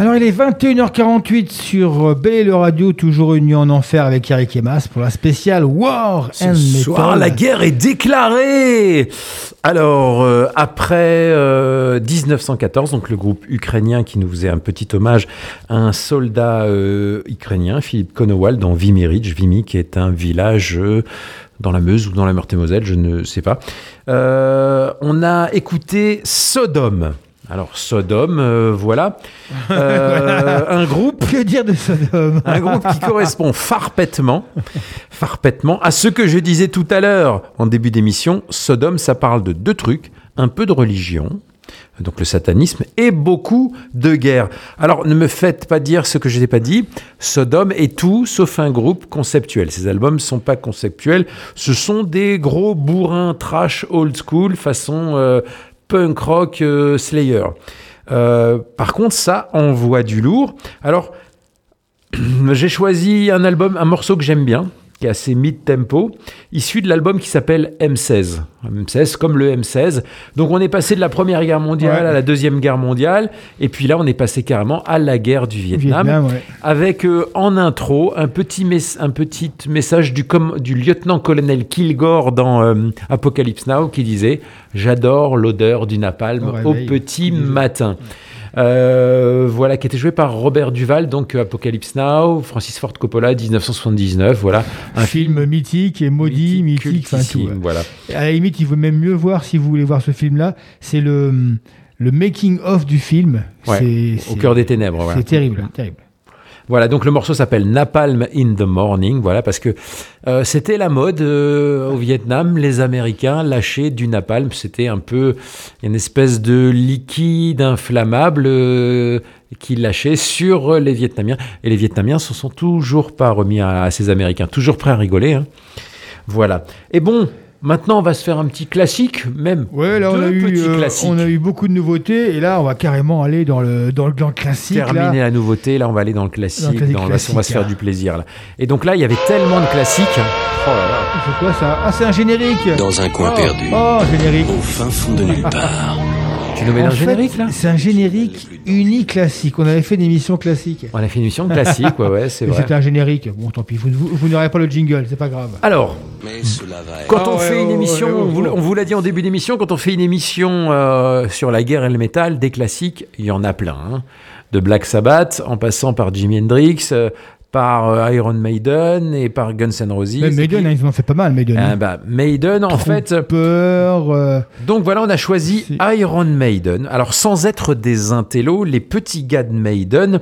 Alors il est 21h48 sur euh, Belle et le Radio, toujours une nuit en enfer avec Eric et Mas pour la spéciale War Ce and soir, Metal. la guerre est déclarée. Alors, euh, après euh, 1914, donc le groupe ukrainien qui nous faisait un petit hommage à un soldat euh, ukrainien, Philippe Konowal, dans Vimirich, Vimy, qui est un village euh, dans la Meuse ou dans la Meurthe-et-Moselle, je ne sais pas. Euh, on a écouté Sodome. Alors, Sodome, euh, voilà. Euh, un groupe Que dire de Sodome? Un groupe qui correspond farpètement, farpètement à ce que je disais tout à l'heure en début d'émission. Sodome, ça parle de deux trucs, un peu de religion, donc le satanisme, et beaucoup de guerre. Alors ne me faites pas dire ce que je n'ai pas dit. Sodome est tout sauf un groupe conceptuel. Ces albums ne sont pas conceptuels. Ce sont des gros bourrins trash old school façon euh, punk rock euh, Slayer. Euh, par contre, ça envoie du lourd. Alors, j'ai choisi un album, un morceau que j'aime bien, qui est assez mid-tempo, issu de l'album qui s'appelle M16. M16 comme le M16. Donc on est passé de la Première Guerre mondiale Ouais. à la Deuxième Guerre mondiale, et puis là on est passé carrément à la guerre du Vietnam, Vietnam, ouais. avec euh, en intro un petit, mes- un petit message du, lieutenant-colonel Kilgore dans euh, Apocalypse Now qui disait « J'adore l'odeur du napalm Au petit matin ». Euh, voilà, qui était joué par Robert Duval, donc euh, Apocalypse Now, Francis Ford Coppola, 1979, voilà. Un film mythique et maudit, mythique, enfin tout. voilà. À la limite, il vaut même mieux voir si vous voulez voir ce film-là. C'est le, le making of du film. Ouais, au cœur des ténèbres, voilà. C'est terrible, terrible. Voilà, donc le morceau s'appelle Napalm in the Morning, voilà, parce que euh, c'était la mode euh, au Vietnam, les Américains lâchaient du napalm, c'était un peu une espèce de liquide inflammable euh, qu'ils lâchaient sur les Vietnamiens, et les Vietnamiens se sont toujours pas remis à, à ces Américains, toujours prêts à rigoler. hein. Voilà. Et bon, maintenant on va se faire un petit classique, même Ouais, là, on deux a, eu, petits euh, on a eu beaucoup de nouveautés. Et là, on va carrément aller dans le, dans le, dans le classique. là. terminer la nouveauté, là on va aller dans le classique, Dans le classique dans- on va se- on va se classique, faire hein. du plaisir là. Et donc là il y avait tellement de classiques. Oh là là. C'est quoi ça? Ah, c'est un générique Dans un coin oh. perdu. Oh, générique Au fin fond de nulle part. Tu nous mets En dans le fait, générique là C'est un générique uni classique. On avait fait une émission classique. On a fait une émission classique, ouais ouais, c'est Mais vrai. C'était un générique. Bon, tant pis, vous, vous, vous n'aurez pas le jingle, c'est pas grave. Alors, Mais cela va être. quand on fait une ouais, émission, vous, on vous l'a dit en début d'émission, quand on fait une émission euh, sur la guerre et le métal, des classiques, il y en a plein. hein. De Black Sabbath, en passant par Jimi Hendrix, euh, par euh, Iron Maiden et par Guns N' Roses. Mais Maiden, hein, ils en ont fait pas mal, Maiden. Ah bah, Maiden, en fait, Peur. euh, Donc voilà, on a choisi Iron Maiden. Alors sans être des intellos, les petits gars de Maiden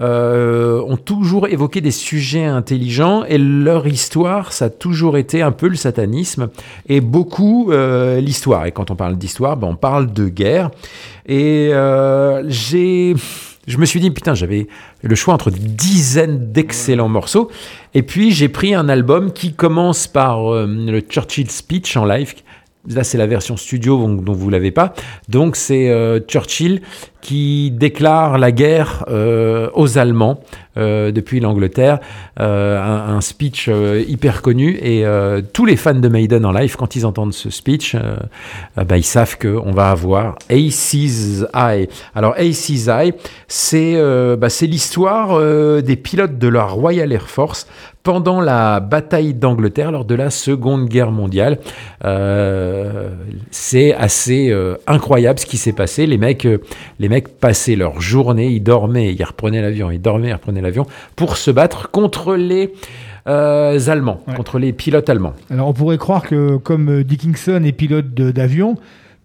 euh, ont toujours évoqué des sujets intelligents et leur histoire, ça a toujours été un peu le satanisme et beaucoup euh, l'histoire. Et quand on parle d'histoire, ben, on parle de guerre. Et euh, j'ai... Je me suis dit, putain, j'avais le choix entre dizaines d'excellents morceaux. Et puis, j'ai pris un album qui commence par euh, le Churchill Speech en live. Là, c'est la version studio donc, dont vous l'avez pas. Donc, c'est euh, Churchill qui déclare la guerre euh, aux Allemands euh, depuis l'Angleterre. Un, speech hyper connu. Et tous les fans de Maiden en live, quand ils entendent ce speech, bah, ils savent qu'on va avoir Ace's Eye. Alors, Ace's Eye, c'est bah, l'histoire des pilotes de la Royal Air Force pendant la bataille d'Angleterre lors de la Seconde Guerre mondiale. Euh, c'est assez euh, incroyable ce qui s'est passé. Les mecs, euh, les mecs passaient leur journée, ils dormaient, ils reprenaient l'avion, ils dormaient, ils reprenaient l'avion pour se battre contre les Allemands, Ouais. contre les pilotes allemands. Alors, on pourrait croire que, comme Dickinson est pilote d'avion,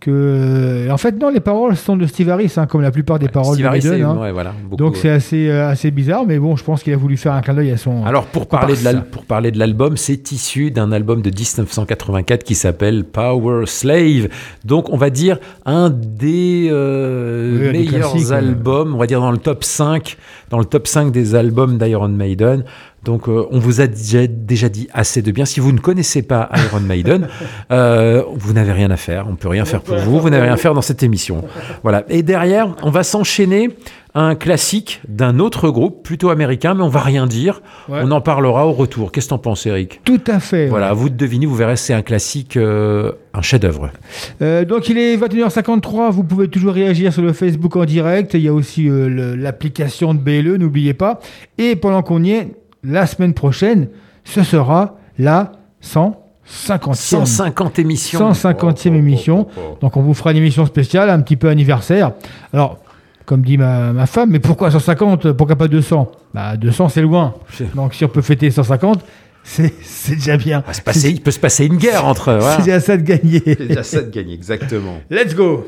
que. euh, En fait, non, les paroles sont de Steve Harris, hein, comme la plupart des paroles Steve de Harris, Maiden. hein. ouais, voilà, beaucoup, Donc, ouais. c'est assez, euh, assez bizarre, mais bon, je pense qu'il a voulu faire un clin d'œil à son. Alors pour parler, de comparse. l'al- pour parler de l'album, c'est issu d'un album de 1984 qui s'appelle Power Slave. Donc on va dire un des euh, meilleurs albums, on va dire dans le top 5, dans le top 5 des albums d'Iron Maiden. Donc euh, on vous a déjà, déjà dit assez de bien. Si vous ne connaissez pas Iron Maiden, euh, vous n'avez rien à faire. On peut rien faire pour vous. Vous n'avez rien à faire dans cette émission. Voilà. Et derrière, on va s'enchaîner un classique d'un autre groupe, plutôt américain, mais on va rien dire. Ouais. On en parlera au retour. Qu'est-ce que t'en penses, Eric? Tout à fait. Voilà, vous de deviner, vous verrez, c'est un classique, euh, un chef-d'œuvre. Euh, donc il est 21h53, vous pouvez toujours réagir sur le Facebook en direct, il y a aussi euh, l'application de BLE, n'oubliez pas. Et pendant qu'on y est, la semaine prochaine, ce sera la 150e. 150 émissions. 150e émission. Donc on vous fera une émission spéciale, un petit peu anniversaire. Alors, comme dit ma, ma femme, mais pourquoi 150 Pourquoi pas 200 Bah 200 c'est loin. Donc si on peut fêter 150, c'est c'est déjà bien. Passer- il peut se passer une guerre entre. voilà. C'est déjà ça de gagner. C'est déjà ça de gagner, exactement. Let's go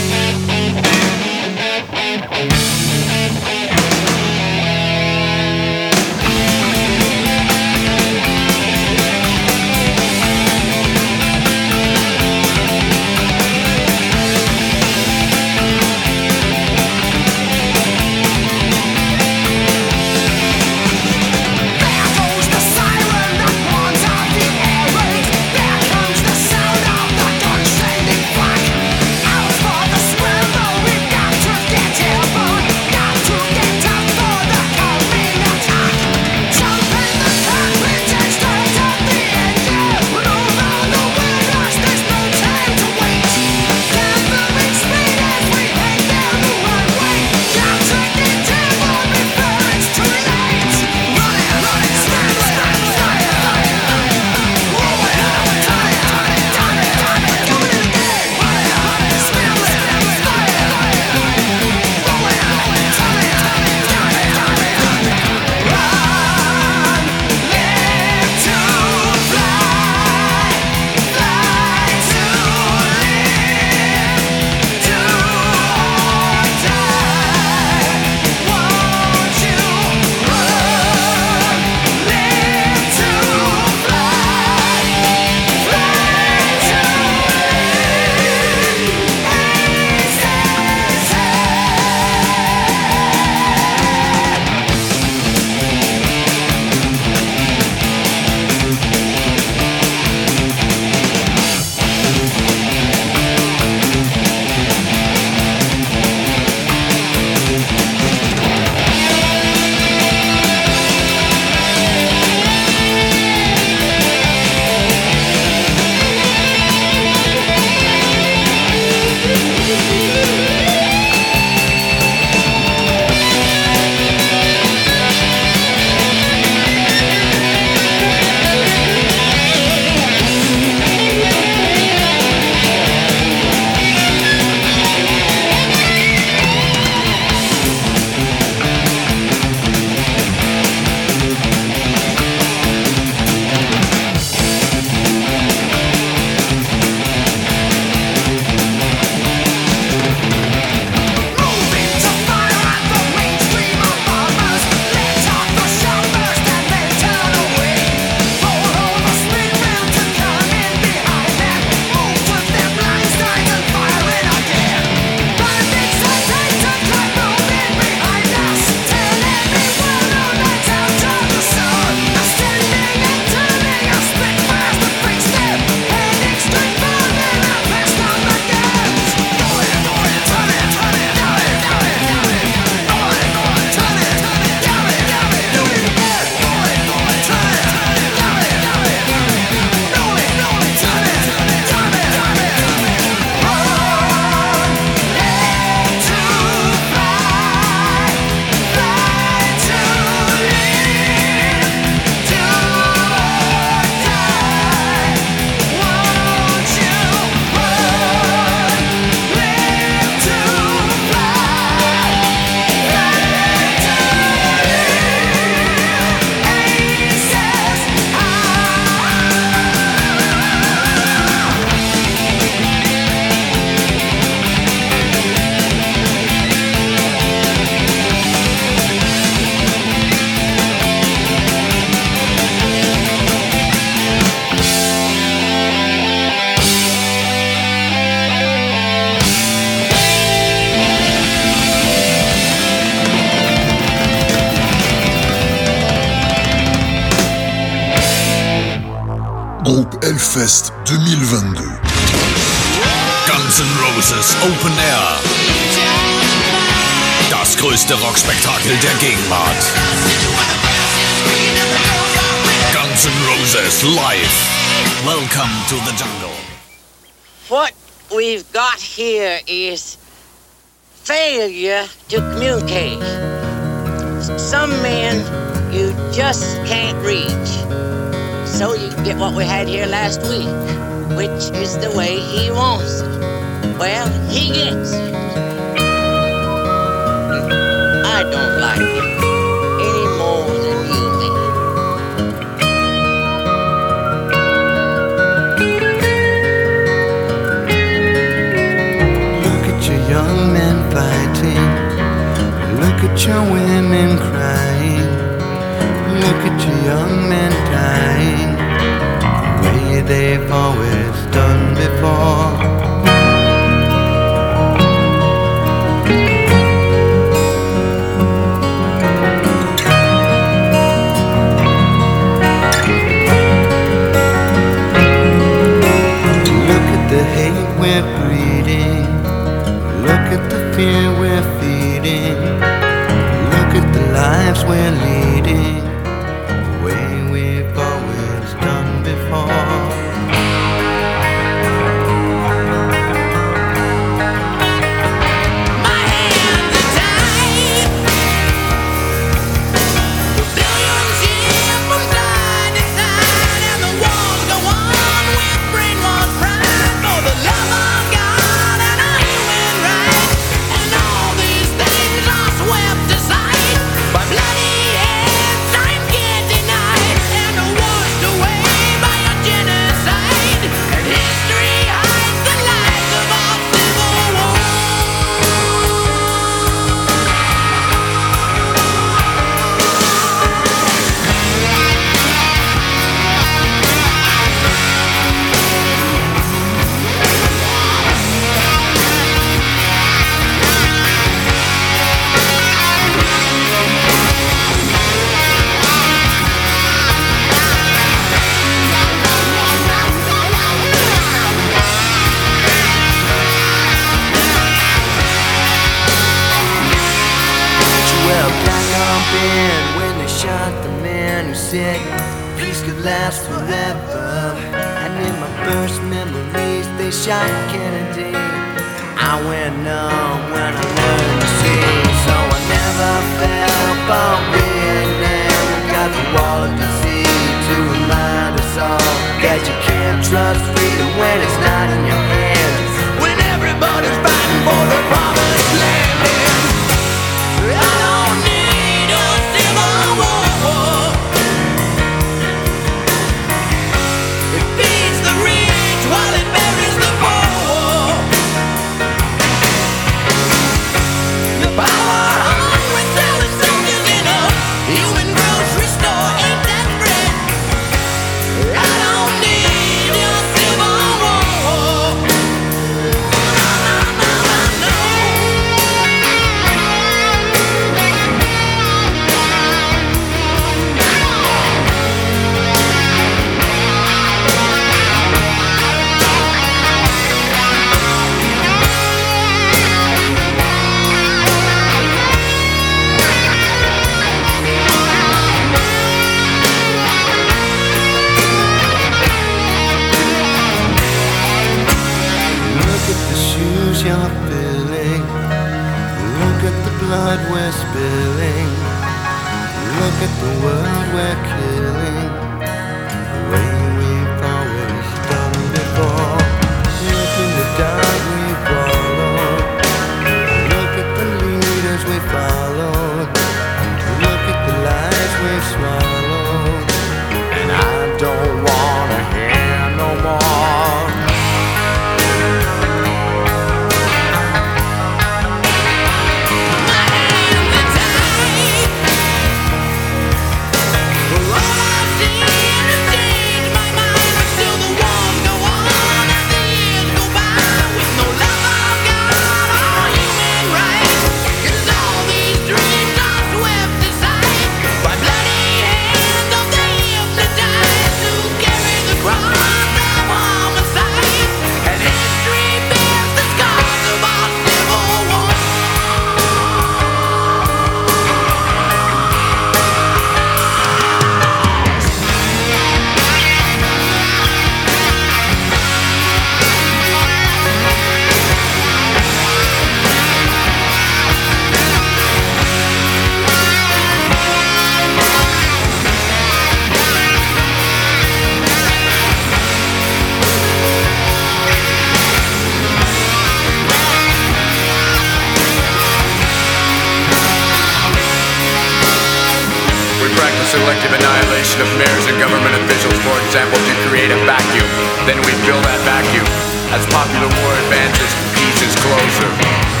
selective annihilation of mayors and government officials, for example, to create a vacuum. Then we fill that vacuum as popular war advances, peace is closer.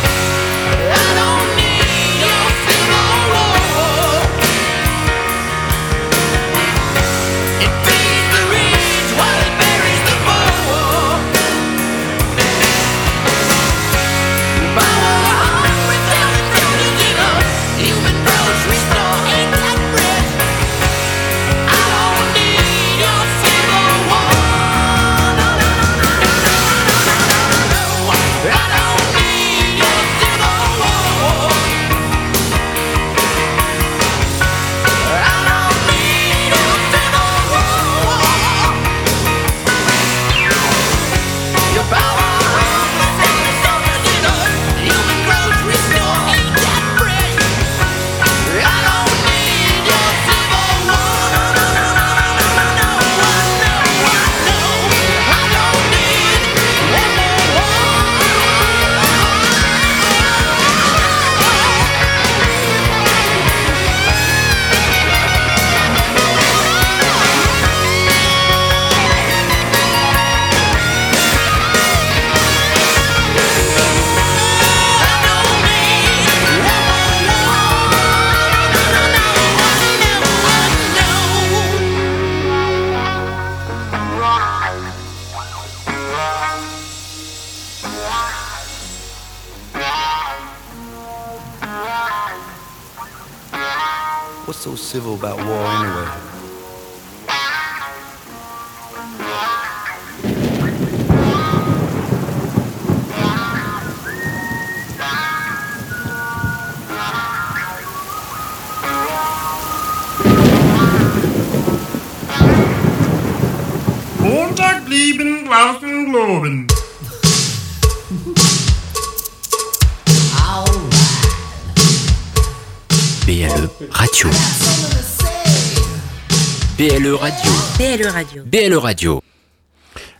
BLE Radio. BLE Radio.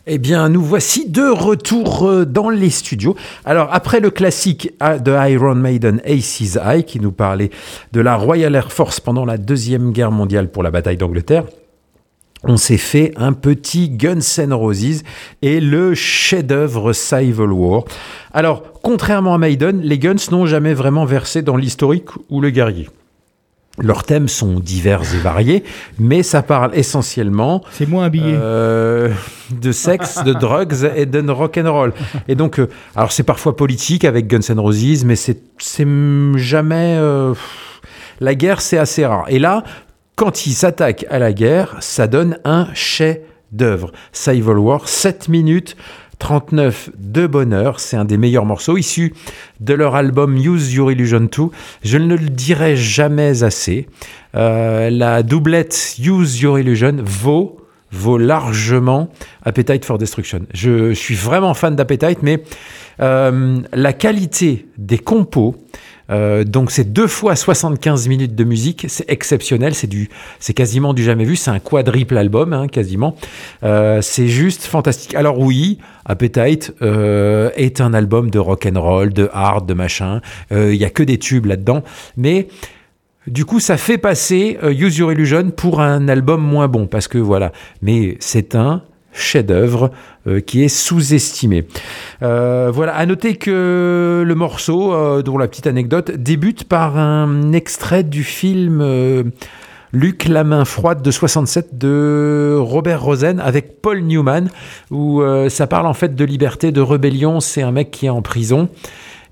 Eh bien, nous voici de retour euh, dans les studios. Alors, après le classique de Iron Maiden, Aces High, qui nous parlait de la Royal Air Force pendant la Deuxième Guerre mondiale pour la bataille d'Angleterre, on s'est fait un petit Guns N' Roses et le chef-d'œuvre Civil War. Alors, contrairement à Maiden, les Guns n'ont jamais vraiment versé dans l'historique ou le guerrier. Leurs thèmes sont divers et variés, mais ça parle essentiellement C'est moins habillé. euh, de sexe, de drugs et de rock and roll. Et donc, euh, alors c'est parfois politique avec Guns N' Roses, mais c'est jamais euh, la guerre, c'est assez rare. Et là, quand ils s'attaquent à la guerre, ça donne un chef-d'œuvre. Civil War, 7 minutes 39 de bonheur, c'est un des meilleurs morceaux issus de leur album Use Your Illusion 2. Je ne le dirai jamais assez. Euh, la doublette Use Your Illusion vaut vaut largement Appetite for Destruction. Je, suis vraiment fan d'Appetite, mais euh, la qualité des compos, euh, donc c'est deux fois 75 minutes de musique, c'est exceptionnel, c'est du, c'est quasiment du jamais vu, c'est un quadruple album, hein, quasiment. Euh, c'est juste fantastique. Alors oui, Appetite euh, est un album de rock and roll, de hard, de machin. Il y a que des tubes là-dedans, mais du coup, ça fait passer Use Your Illusion pour un album moins bon, parce que voilà. Mais c'est un chef-d'œuvre euh, qui est sous-estimé. Euh, voilà, à noter que le morceau, euh, dont la petite anecdote, débute par un extrait du film Luc la main froide de 67 de Robert Rosen avec Paul Newman, où ça parle en fait de liberté, de rébellion. C'est un mec qui est en prison.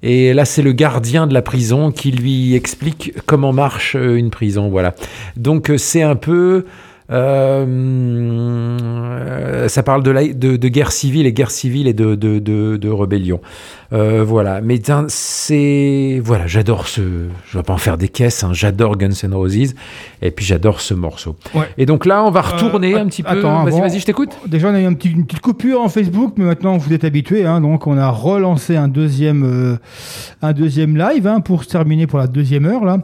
Et là, c'est le gardien de la prison qui lui explique comment marche une prison. Voilà. Donc, c'est un peu. Euh, ça parle de, la- de, de guerre civile et guerre civile et de, rébellion. Euh, voilà. Mais c'est. Voilà, j'adore ce. Je vais pas en faire des caisses. hein, J'adore Guns N' Roses. Et puis, j'adore ce morceau. Ouais. Et donc là, on va retourner Euh, un petit peu. Vas-y, vas-y, je t'écoute. Déjà, on a eu une petite coupure en Facebook, mais maintenant vous êtes habitués. hein, donc, on a relancé un deuxième, un deuxième live hein, pour se terminer pour la deuxième heure. Là.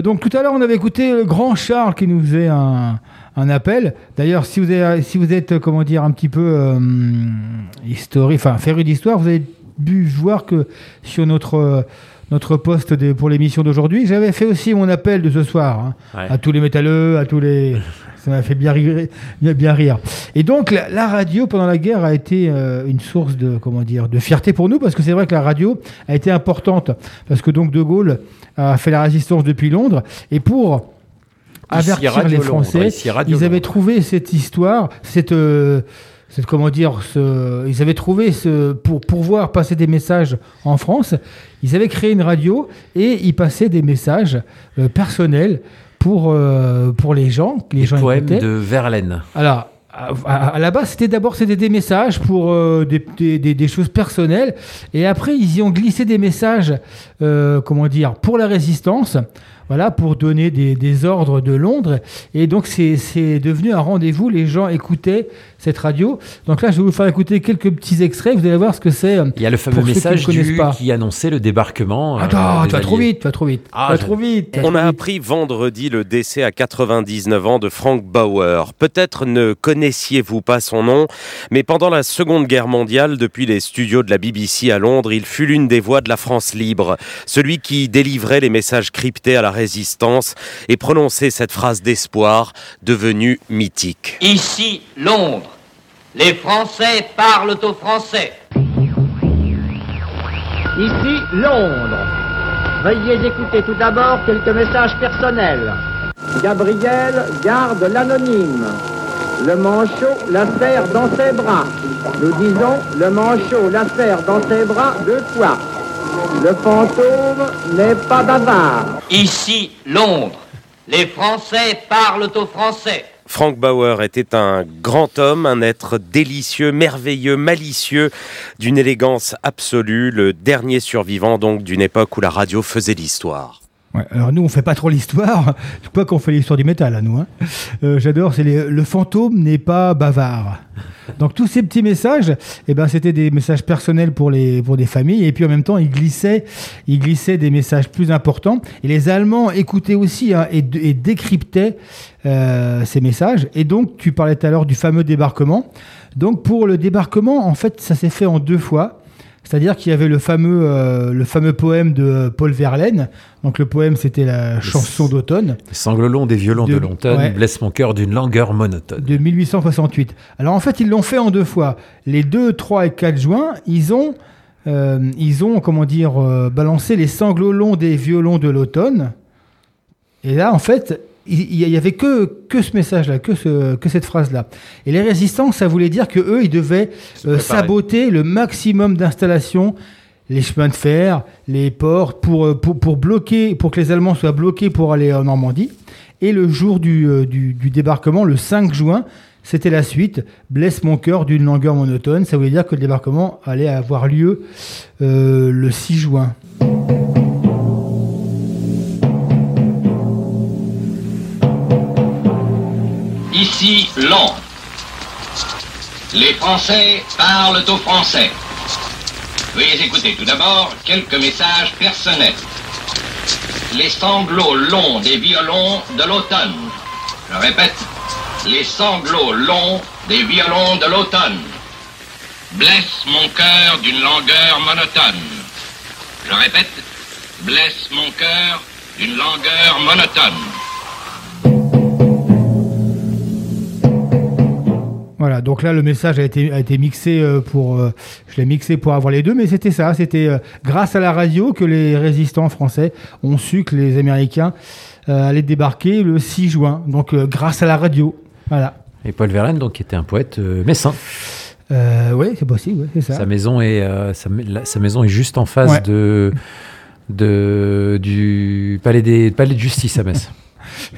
Donc, tout à l'heure, on avait écouté le grand Charles qui nous faisait un, un appel. D'ailleurs, si vous êtes, si vous êtes, comment dire, un petit peu euh, historique, enfin, féru d'histoire, vous avez pu voir que sur notre. euh, notre poste des- pour l'émission d'aujourd'hui. J'avais fait aussi mon appel de ce soir hein, Ouais. à tous les métalleux, à tous les. Ça m'a fait bien rire, bien, rire. Et donc la, la radio pendant la guerre a été euh, une source de comment dire de fierté pour nous parce que c'est vrai que la radio a été importante parce que donc De Gaulle a fait la résistance depuis Londres et pour avertir les Français, ils avaient trouvé cette histoire, cette, euh, cette comment dire, ce, ils avaient trouvé ce, pour pouvoir passer des messages en France, ils avaient créé une radio et ils passaient des messages euh, personnels pour euh, pour les gens, les Les gens poèmes écoutaient. de Verlaine. Alors, à, à- à la base, c'était d'abord c'était des messages pour euh, des, des- des- des choses personnelles, et après ils y ont glissé des messages, comment dire, pour la résistance. Voilà, pour donner des, des ordres de Londres. Et donc, c'est c'est devenu un rendez-vous. Les gens écoutaient cette radio. Donc là, je vais vous faire écouter quelques petits extraits. Vous allez voir ce que c'est. Il y a le fameux qui message du, pas. qui annonçait le débarquement. euh, Attends, des tu vas trop vite, tu vas trop vite. Ah, tu vas je- trop vite. On a appris vendredi le décès à 99 ans de Frank Bauer. Peut-être ne connaissiez-vous pas son nom, mais pendant la Seconde Guerre mondiale, depuis les studios de la BBC à Londres, il fut l'une des voix de la France libre, celui qui délivrait les messages cryptés à la résistance et prononçait cette phrase d'espoir devenue mythique. Ici, Londres. Les Français parlent aux Français. Ici Londres. Veuillez écouter tout d'abord quelques messages personnels. Gabriel garde l'anonyme. Le manchot la serre dans ses bras. Nous disons le manchot la serre dans ses bras deux fois. Le fantôme n'est pas bavard. Ici, Londres. Les Français parlent aux Français. Frank Bauer était un grand homme, un être délicieux, merveilleux, malicieux, d'une élégance absolue, le dernier survivant donc d'une époque où la radio faisait l'histoire. Alors nous, on fait pas trop l'histoire. Je crois qu'on fait l'histoire du métal à nous. hein. Euh, J'adore, c'est le fantôme n'est pas bavard. Donc tous ces petits messages, eh ben c'était des messages personnels pour les pour des familles et puis en même temps ils glissaient ils glissaient des messages plus importants et les Allemands écoutaient aussi hein, et, et décryptaient euh, ces messages et donc tu parlais tout à l'heure du fameux débarquement. Donc pour le débarquement en fait ça s'est fait en deux fois. C'est-à-dire qu'il y avait le fameux, euh, le fameux poème de Paul Verlaine. Donc le poème, c'était la chanson d'automne Les sanglots longs des violons de, De- l'automne ouais. blessent mon cœur d'une langueur monotone. de 1868. Alors en fait, ils l'ont fait en deux fois. Les 2, 3 et 4 juin, ils ont, euh, ils ont comment dire, euh, balancé les sanglots longs des violons de l'automne. Et là, en fait, il il y avait que, que ce message-là, que, ce, que cette phrase-là. Et les résistants, ça voulait dire que eux, ils devaient euh, saboter le maximum d'installations, les chemins de fer, les ports, pour, euh, pour, pour bloquer, pour que les Allemands soient bloqués pour aller en Normandie. Et le jour du, euh, du, du débarquement, le 5 juin, c'était la suite. Blesse mon cœur d'une langueur monotone. Ça voulait dire que le débarquement allait avoir lieu euh, le 6 juin. Ici, Londres. Les Français parlent aux Français. Veuillez écouter tout d'abord quelques messages personnels. Les sanglots longs des violons de l'automne. Je répète, les sanglots longs des violons de l'automne. Blesse mon cœur d'une langueur monotone. Je répète, blesse mon cœur d'une langueur monotone. Voilà, donc là le message a été, a été mixé euh, pour, euh, je l'ai mixé pour avoir les deux, mais c'était ça, c'était euh, grâce à la radio que les résistants français ont su que les Américains euh, allaient débarquer le 6 juin, donc grâce à la radio, voilà. Et Paul Verlaine, donc, qui était un poète messin. Oui, c'est possible, ouais, c'est ça. Sa maison est, sa, la- sa maison est juste en face Ouais. de, de, du palais, des, palais de justice à Metz.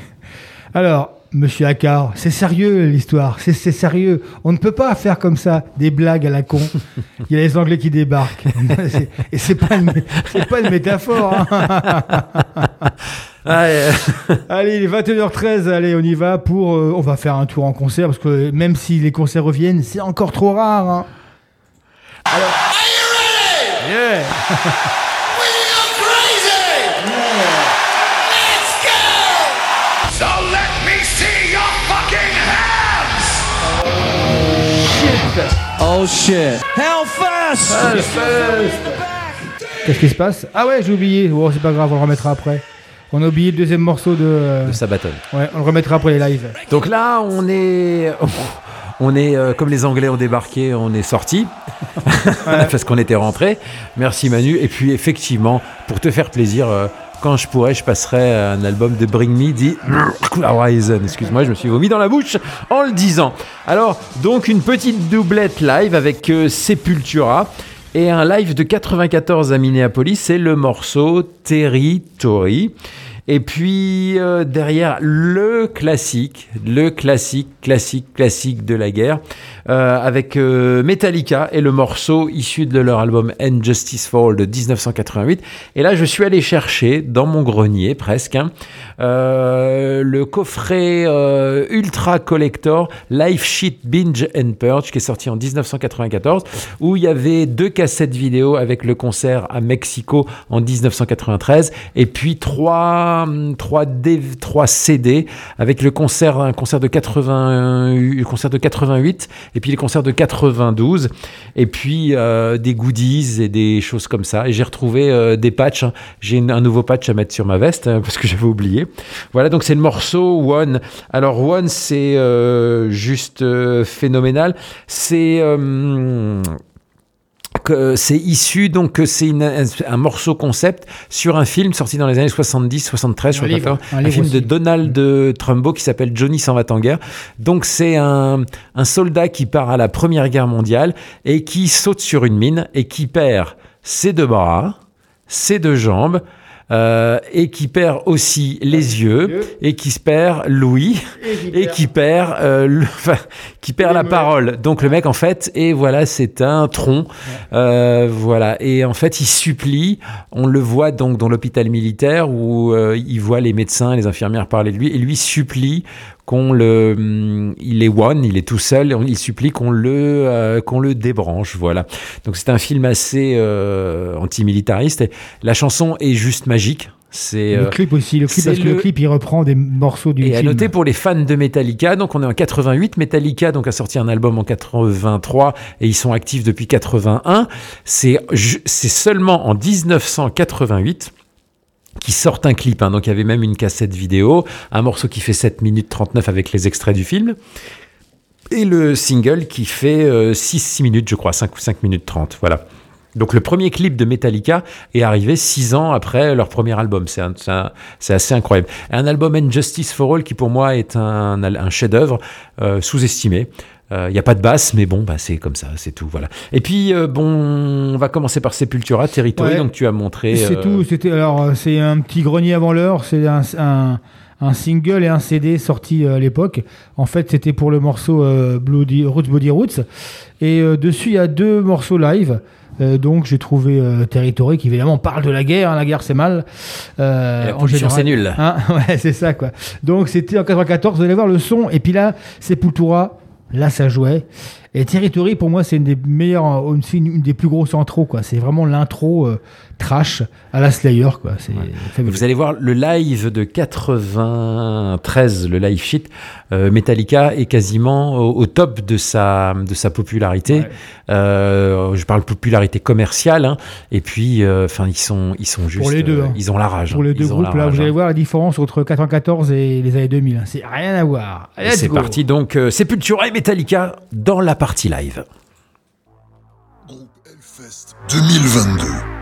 Alors, Monsieur Accard, c'est sérieux l'histoire, c'est c'est sérieux. On ne peut pas faire comme ça des blagues à la con. Il y a les Anglais qui débarquent. C'est- Et c'est pas une, c'est pas une métaphore. hein. allez, il est 21h13, allez, on y va pour. euh, on va faire un tour en concert parce que même si les concerts reviennent, c'est encore trop rare. hein. Alors. Yeah. Oh shit. Hellfest! Hellfest! Qu'est-ce qui se passe? Ah ouais, j'ai oublié. Bon, c'est pas grave, on le remettra après. On a oublié le deuxième morceau de. euh, De Sabaton. Ouais, on le remettra après les lives. Donc là, on est. On est, euh, comme les Anglais ont débarqué, on est sorti parce qu'on était rentré. Merci Manu. Et puis effectivement, pour te faire plaisir, euh, quand je pourrais, je passerai un album de Bring Me the Horizon. Excuse-moi, je me suis vomi dans la bouche en le disant. Alors, donc une petite doublette live avec euh, Sepultura. Et un live de 94 à Minneapolis, c'est le morceau Territory. Et puis euh, derrière le classique, le classique, classique, classique de la guerre, euh, avec euh, Metallica et le morceau issu de leur album And Justice for All de 1988. Et là, je suis allé chercher dans mon grenier presque hein, euh, le coffret euh, Ultra Collector Live Sheet Binge and Purge qui est sorti en 1994, où il y avait deux cassettes vidéo avec le concert à Mexico en 1993, et puis trois, hum, trois, D- trois CD avec le concert, un concert de 80, le concert de 88, et puis les concerts de 92, et puis euh, des goodies et des choses comme ça. Et j'ai retrouvé euh, des patchs. hein. J'ai un nouveau patch à mettre sur ma veste hein, parce que j'avais oublié. Voilà, donc c'est le morceau One. Alors One, c'est euh, juste euh, phénoménal. C'est euh, que c'est issu donc c'est un, un morceau concept sur un film sorti dans les années 70 73 je Un crois livre, un un, film de. Donald Trumbo qui s'appelle Johnny s'en va en guerre. Donc c'est un, un soldat qui part à la première guerre mondiale et qui saute sur une mine et qui perd ses deux bras ses deux jambes euh, et qui perd aussi les yeux et qui se perd l'ouïe et qui perd. euh, le- enfin, qui perd la parole. Donc le mec en fait et voilà c'est un tronc Euh, voilà. Et en fait il supplie. On le voit donc dans l'hôpital militaire où euh, il voit les médecins les infirmières parler de lui et lui supplie qu'on le hum, il est one il est tout seul et on- il supplie qu'on le euh, qu'on le débranche voilà donc c'est un film assez euh, antimilitariste et la chanson est juste magique c'est Le euh, clip aussi, le clip, parce que le le- clip il reprend des morceaux du et à film. noter pour les fans de Metallica, donc on est en 88. Metallica donc a sorti un album en 83 et ils sont actifs depuis 81. C'est c'est seulement en 1988 qui sortent un clip. hein. Donc il y avait même une cassette vidéo, un morceau qui fait 7 minutes 39 avec les extraits du film. Et le single qui fait euh, 6, 6 minutes, je crois, 5 ou 5 minutes 30. Voilà. Donc le premier clip de Metallica est arrivé 6 ans après leur premier album. C'est assez incroyable. Un album And Justice for All qui pour moi est un, un chef-d'œuvre euh, sous-estimé. Il n'y a pas de basse, mais bon, bah, c'est comme ça, c'est tout. Voilà. Et puis, euh, bon, on va commencer par Sepultura, Territory, Ouais. donc tu as montré. C'est euh, tout. C'était alors euh, c'est un petit grenier avant l'heure. C'est un, un, un single et un CD sorti euh, à l'époque. En fait, c'était pour le morceau euh, Bloody Roots Body Roots. Et euh, dessus, il y a deux morceaux live. Euh, donc j'ai trouvé euh, Territory qui évidemment parle de la guerre, hein, la guerre c'est mal. Euh, la en pollution, c'est nul. Hein, ouais, c'est ça quoi. Donc c'était en 94, vous allez voir le son. Et puis là, Sepultura, là ça jouait. Et Territory pour moi c'est une des meilleures, une, une des plus grosses intros quoi. C'est vraiment l'intro euh, trash à la Slayer quoi. C'est. Vous allez voir le live de 93, le live sheet, euh, Metallica est quasiment au, au top de sa, de sa popularité. Euh, je parle popularité commerciale, hein. et puis, euh, enfin, ils sont, ils sont juste, Pour les deux, euh, hein. ils ont la rage. Pour hein. les deux groupes, là, vous allez hein. voir la différence entre 94 et les années 2000. hein. C'est rien à voir. C'est parti donc, euh, Sepultura et Metallica dans la partie live. 2022.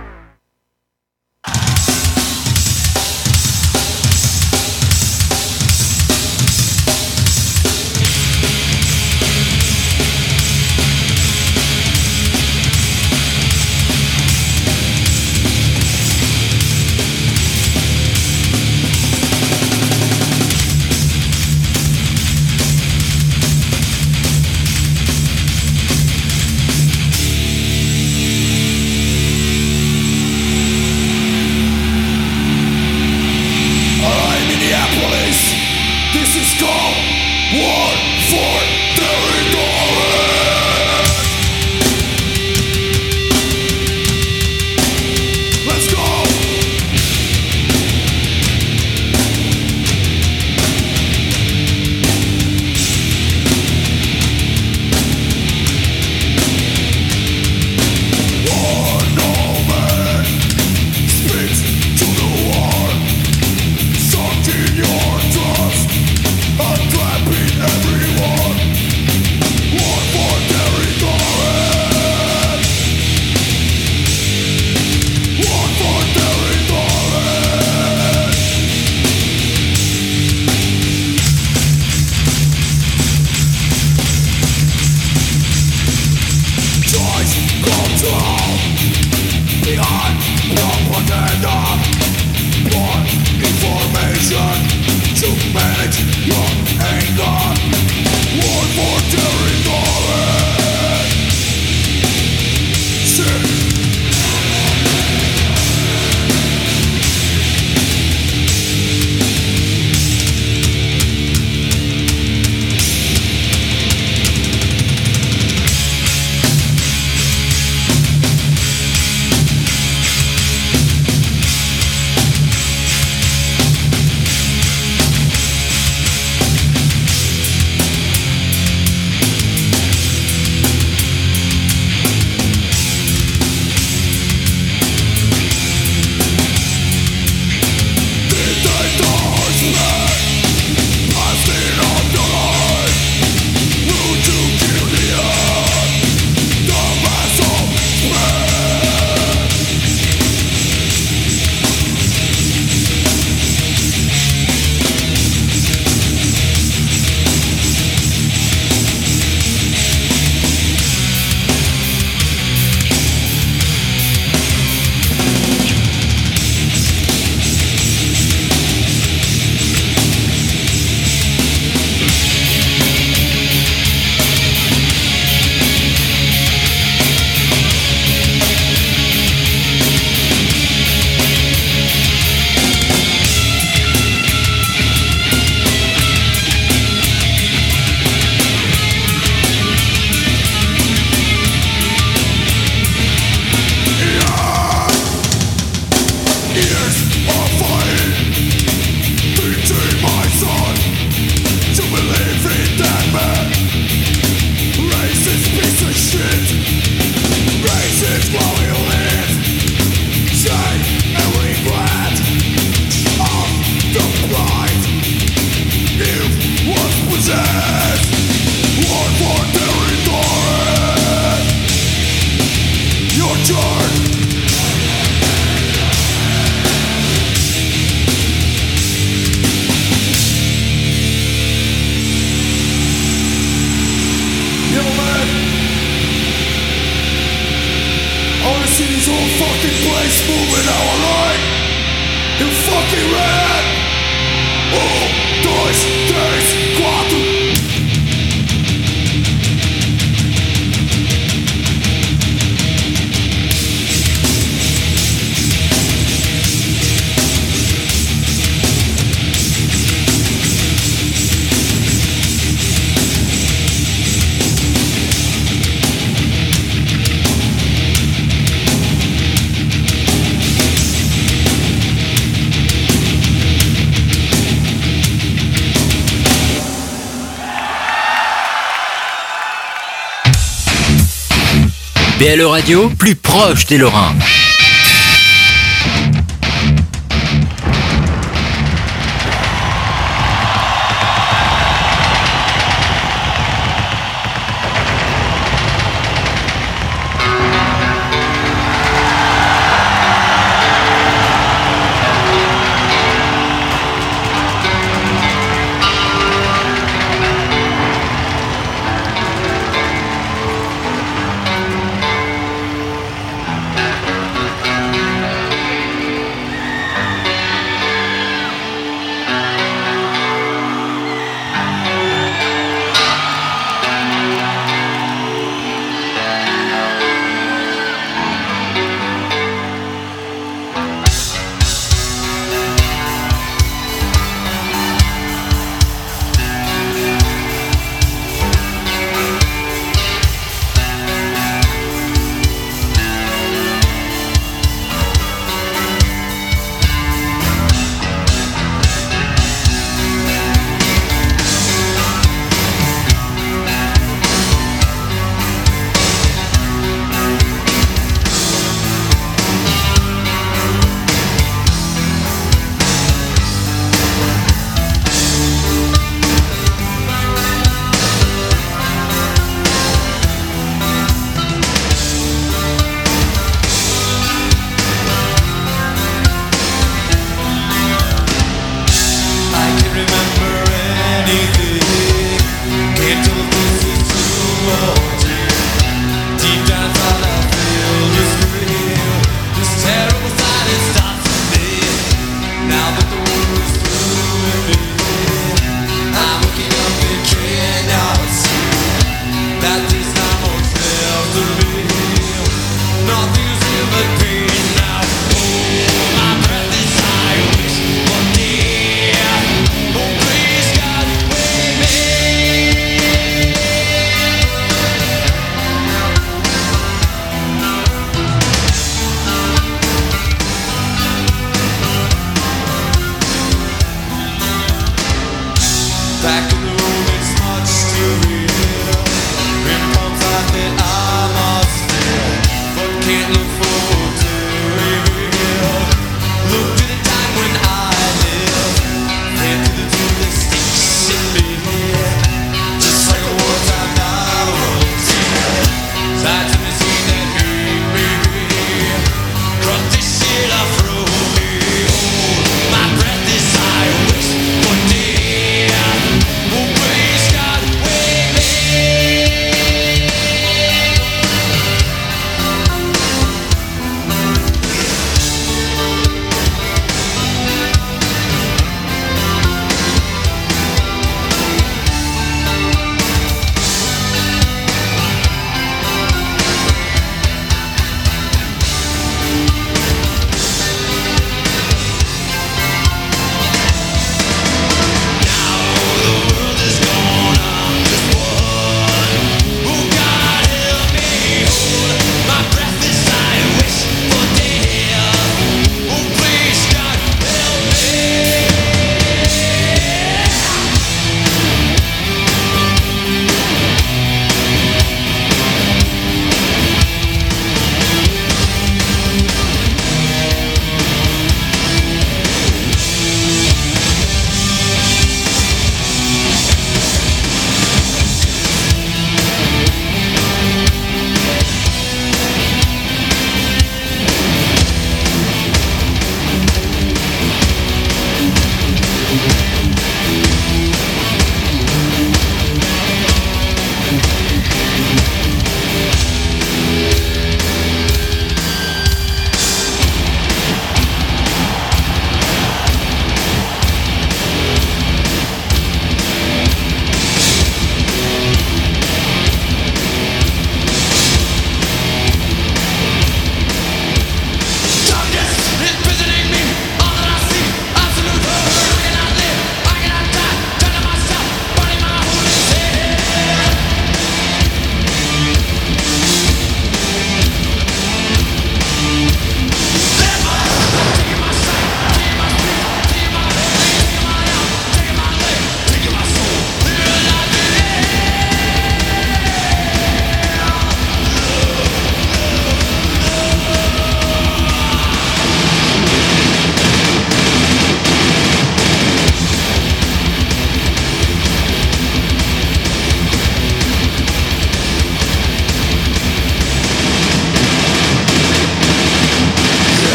Radio, plus proche des Lorrains.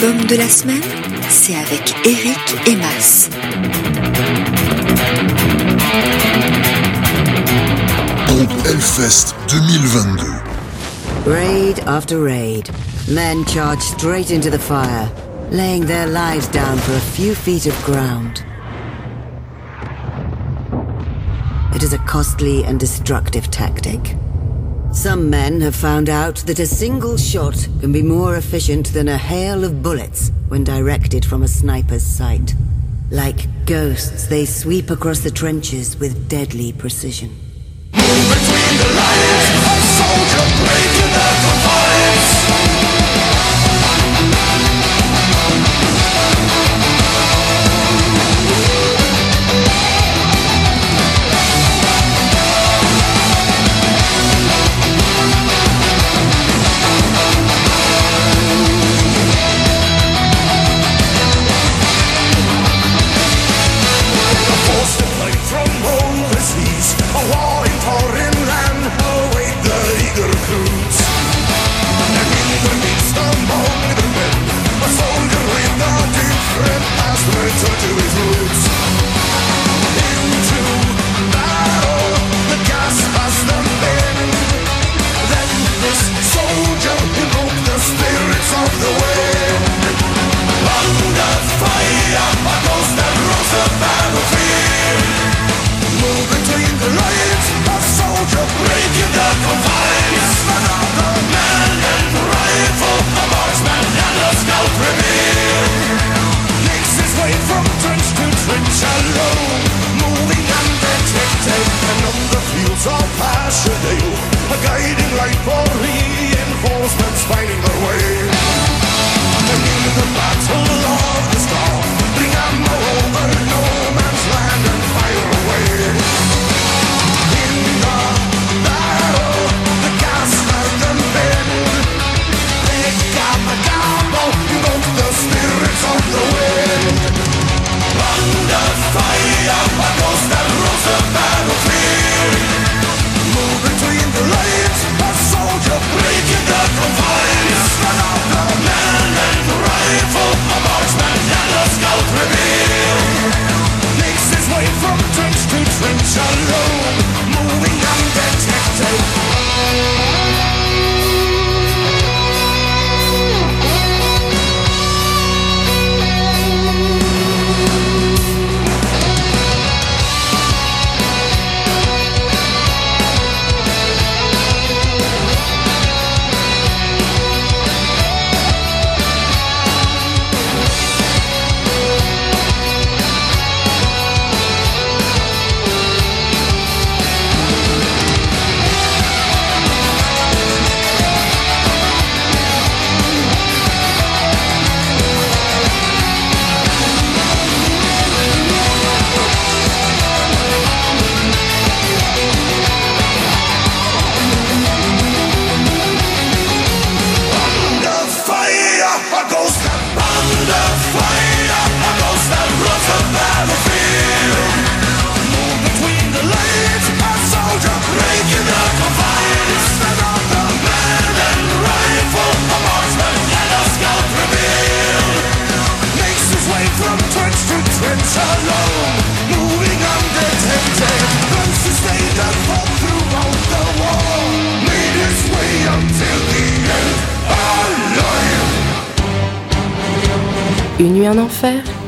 L'album de la semaine, c'est avec Eric et Mas. Pompe Hellfest 2022. Raid after raid, men charge straight into the fire, laying their lives down for a few feet of ground. It is a costly and destructive tactic. Some men have found out that a single shot can be more efficient than a hail of bullets when directed from a sniper's sight. Like ghosts, they sweep across the trenches with deadly precision.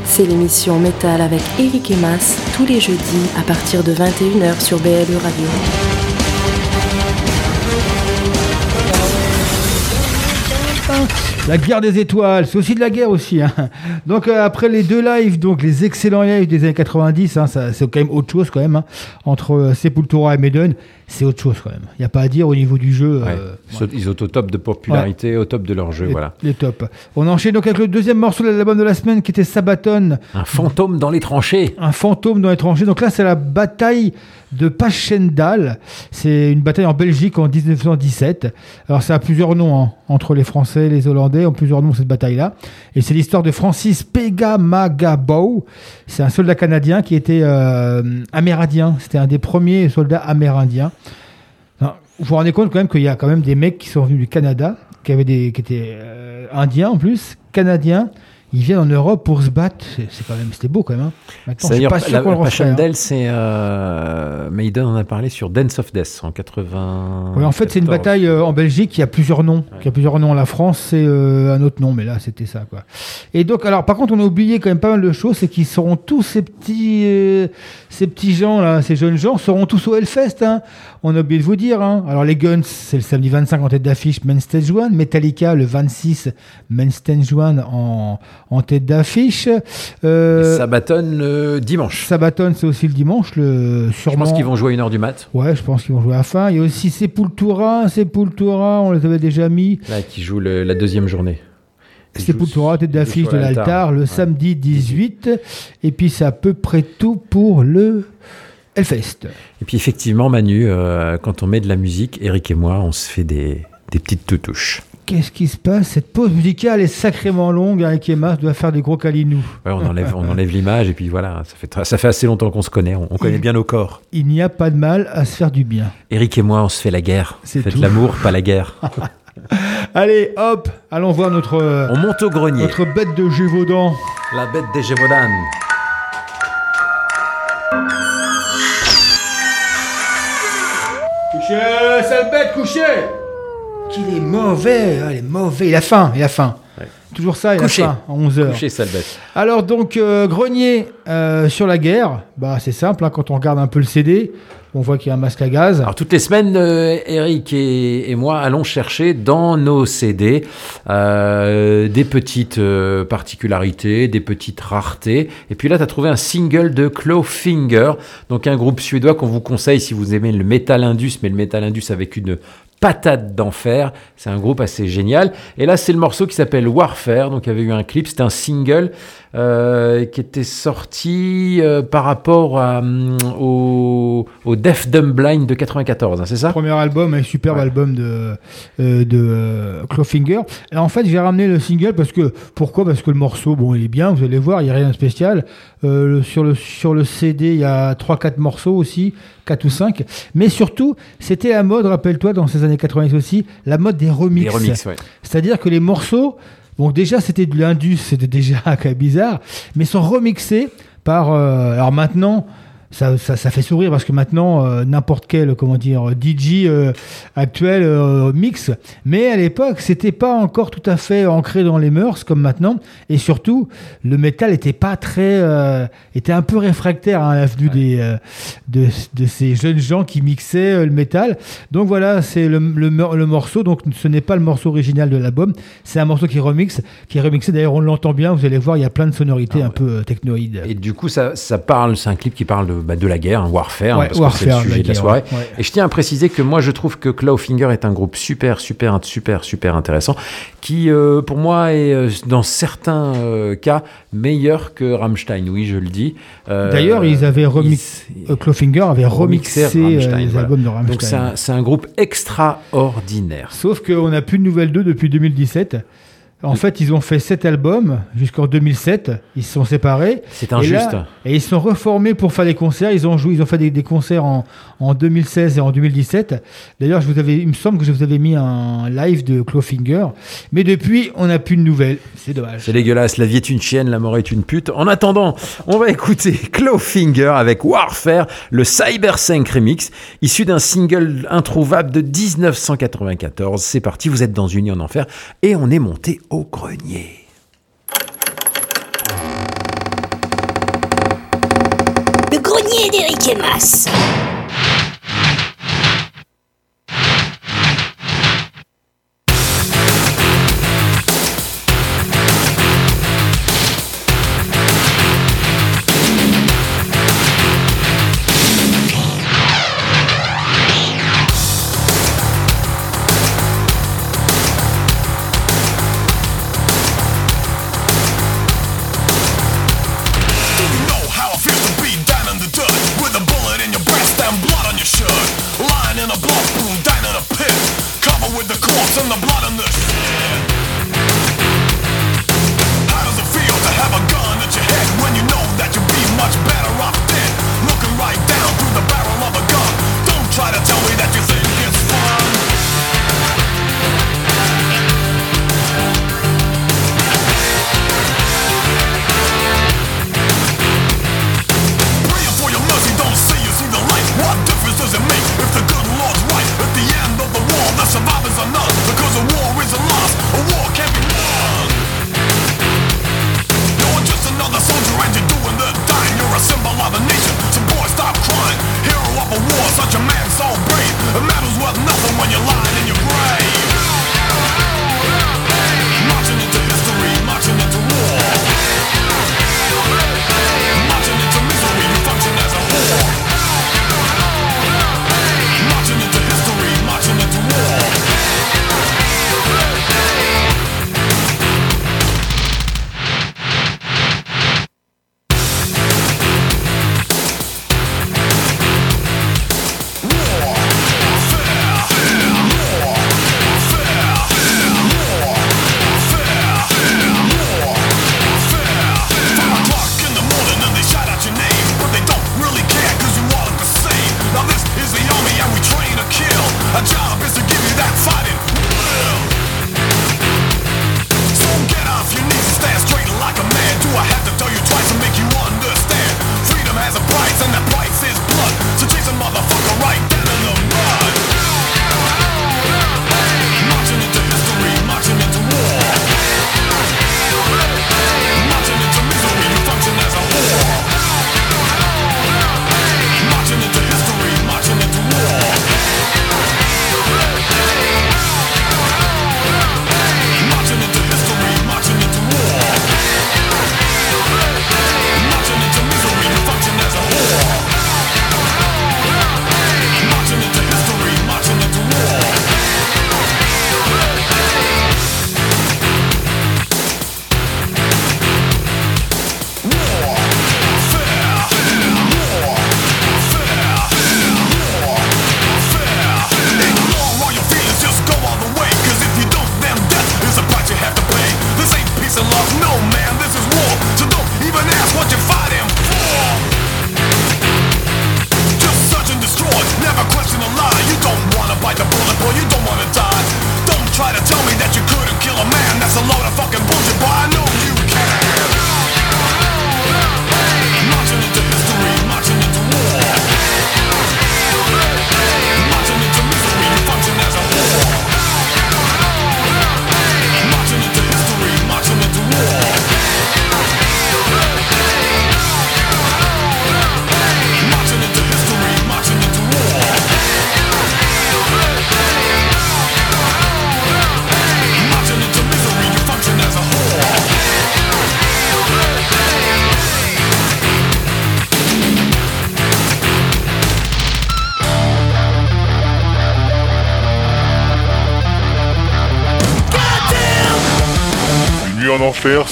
C'est l'émission Métal avec Eric et Mas tous les jeudis à partir de 21h sur BLE Radio. La guerre des étoiles, c'est aussi de la guerre aussi. hein. Donc euh, après les deux lives, donc les excellents lives des années 90, hein, c'est quand même autre chose quand même. hein. Entre euh, Sepultura et Maiden, c'est autre chose quand même. Il n'y a pas à dire au niveau du jeu. Ouais. euh, Ils sont- Ils sont au top de popularité, au top de leur jeu, les, voilà. les tops. On enchaîne donc avec le deuxième morceau de l'album de la semaine qui était Sabaton. Un fantôme dans les tranchées. Un fantôme dans les tranchées. Donc là, c'est la bataille de Passchendaele. C'est une bataille en Belgique en 1917. Alors ça a plusieurs noms hein. entre les Français et les Hollandais ont plusieurs noms cette bataille-là. Et c'est l'histoire de Francis Pegamagabo. C'est un soldat canadien qui était euh, amérindien. C'était un des premiers soldats amérindiens. Vous vous rendez compte quand même qu'il y a quand même des mecs qui sont venus du Canada qui, avait des, qui étaient euh, indiens en plus, canadiens. Ils viennent en Europe pour se battre. C'est quand même, c'était beau quand même. hein. Maintenant, je suis D'ailleurs, pas sûr qu'on le hein. C'est euh, Maiden en a parlé sur Dance of Death en 80. Ouais, en fait, c'est une bataille euh, en Belgique qui a plusieurs noms. Qui a plusieurs noms. La France, c'est euh, un autre nom, mais là, c'était ça, quoi. Et donc, alors, par contre, on a oublié quand même pas mal de choses, c'est qu'ils seront tous ces petits, euh, ces petits gens là, ces jeunes gens, seront tous au Hellfest. Hein. On a oublié de vous dire. Hein. Alors, les Guns, c'est le samedi 25 en tête d'affiche, Main Stage 1. Metallica, le 26, Main Stage 1 en, en tête d'affiche. Euh, Sabaton le dimanche. Sabaton, c'est aussi le dimanche. Le, Je sûrement... pense qu'ils vont jouer à 1h du mat. Ouais, je pense qu'ils vont jouer à la fin. Il y a aussi Sepultura, Sepultura, on les avait déjà mis. Là, qui joue le- la deuxième journée. Sepultura, tête d'affiche de l'altar. l'altar, le samedi 18. Et puis c'est à peu près tout pour le Hellfest. Et puis effectivement, Manu, euh, quand on met de la musique, Eric et moi, on se fait des, des petites toutouches. Qu'est-ce qui se passe? Cette pause musicale est sacrément longue. Avec Emma, doit faire des gros câlinous. Ouais, on enlève, on enlève l'image et puis voilà, ça fait, ça fait assez longtemps qu'on se connaît, on, on connaît bien nos corps. Il n'y a pas de mal à se faire du bien. Eric et moi, on se fait la guerre. C'est Faites l'amour, pas la guerre. Allez, hop, allons voir notre, On monte au grenier. notre bête de Gévaudan. La bête des Gévaudan. Couchez, sale bête, couchez Qu'il est mauvais, ah, il est mauvais, il a faim, il a faim. Toujours ça, il Couchez. a faim, à 11h. Couchez, sale bête. Alors donc, euh, grenier euh, sur la guerre, bah, c'est simple, hein, quand on regarde un peu le CD, on voit qu'il y a un masque à gaz. Alors toutes les semaines, euh, Eric et, et moi allons chercher dans nos CD euh, des petites euh, particularités, des petites raretés. Et puis là, tu as trouvé un single de Clawfinger, donc un groupe suédois qu'on vous conseille si vous aimez le métal indus, mais le métal indus avec une patate d'enfer. C'est un groupe assez génial. Et là, c'est le morceau qui s'appelle Warfare. Donc, il y avait eu un clip. C'était un single euh, qui était sorti euh, par rapport à, hum, au, au Deaf Dumb Blind de 94. hein, c'est ça? Premier album, un superbe album de, euh, de Clawfinger. Et en fait, j'ai ramené le single parce que, pourquoi? Parce que le morceau, bon, il est bien, vous allez voir, il n'y a rien de spécial. Sur, le, sur le CD, il y a 3-4 morceaux aussi, 4 ou 5. Mais surtout, c'était la mode, rappelle-toi, dans ces années 90 aussi, la mode des remixes. Des remixes, ouais. C'est-à-dire que les morceaux, bon, déjà, c'était de l'indus, c'était déjà bizarre, mais sont remixés par. euh, alors maintenant. Ça, ça, ça fait sourire parce que maintenant, euh, n'importe quel, comment dire, DJ euh, actuel euh, mix. Mais à l'époque, c'était pas encore tout à fait ancré dans les mœurs comme maintenant. Et surtout, le métal était pas très, euh, était un peu réfractaire hein, à l'avenue des, de, de ces jeunes gens qui mixaient le métal. Donc voilà, c'est le, le, le morceau. Donc ce n'est pas le morceau original de l'album. C'est un morceau qui remixe, qui est remixé. D'ailleurs, on l'entend bien. Vous allez voir, il y a plein de sonorités un peu technoïdes. Et du coup, ça, ça parle, c'est un clip qui parle de, bah, de la guerre, hein, Warfare, hein, Ouais, parce que c'est le sujet la de la soirée. ouais, ouais. Et je tiens à préciser que moi, je trouve que Clawfinger est un groupe super, super, super, super intéressant, qui, euh, pour moi, est euh, dans certains euh, cas meilleur que Rammstein. Oui, je le dis. Euh, D'ailleurs, ils avaient remixé. Clawfinger avait remixé Rammstein, les voilà. albums de Rammstein. Donc c'est un, c'est un groupe extraordinaire. Sauf qu'on n'a plus de nouvelles d'eux depuis 2017. En fait, ils ont fait sept albums jusqu'en 2007. Ils se sont séparés. C'est Et injuste. là- Et, ils se sont reformés pour faire des concerts. Ils ont joué, ils ont fait des, des concerts en, en 2016 et en 2017. D'ailleurs, je vous avais, il me semble que je vous avais mis un live de Clawfinger. Mais depuis, on n'a plus de nouvelles. C'est dommage. C'est dégueulasse, la vie est une chienne, la mort est une pute. En attendant, on va écouter Clawfinger avec Warfare, le Cyber 5 remix, issu d'un single introuvable de 1994. C'est parti, vous êtes dans une en enfer et on est monté au grenier. Le grenier d'Eric et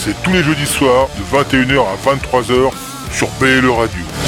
c'est tous les jeudis soirs de 21h à 23h sur PLE Radio.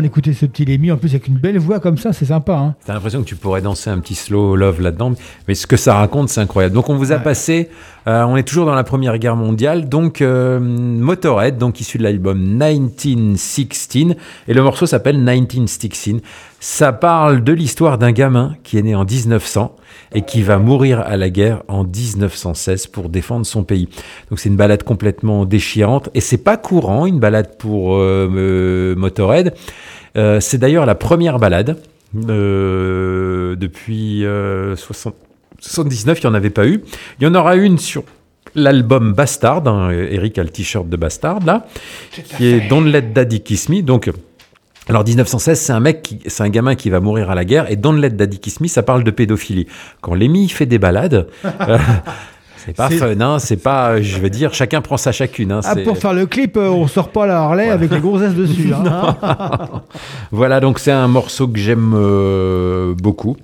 Bien d'écouter ce petit Lémi. En plus, avec une belle voix comme ça, c'est sympa. Hein. T'as l'impression que tu pourrais danser un petit slow love là-dedans, mais ce que ça raconte, c'est incroyable. Donc on vous a passé, euh, on est toujours dans la Première Guerre mondiale, donc euh, Motorhead, donc issu de l'album 1916, et le morceau s'appelle 1916. Ça parle de l'histoire d'un gamin qui est né en 1900 et qui va mourir à la guerre en 1916 pour défendre son pays. Donc c'est une balade complètement déchirante et c'est pas courant une balade pour euh, Motorhead. Euh, c'est d'ailleurs la première balade euh, depuis euh, 60 79, il n'y en avait pas eu. Il y en aura une sur l'album Bastard. hein, Eric a le t-shirt de Bastard là, qui est Don't Let Daddy Kiss Me. Donc alors 1916, c'est un mec, c'est un gamin qui va mourir à la guerre, et Don't Let Daddy Kiss Me, ça parle de pédophilie. Quand Lémi fait des balades, euh, c'est pas fun, hein, c'est pas, je veux dire, chacun prend sa chacune. hein, Ah, pour faire le clip, euh, on sort pas la Harley avec les grosses S dessus. hein. voilà, donc c'est un morceau que j'aime euh, beaucoup.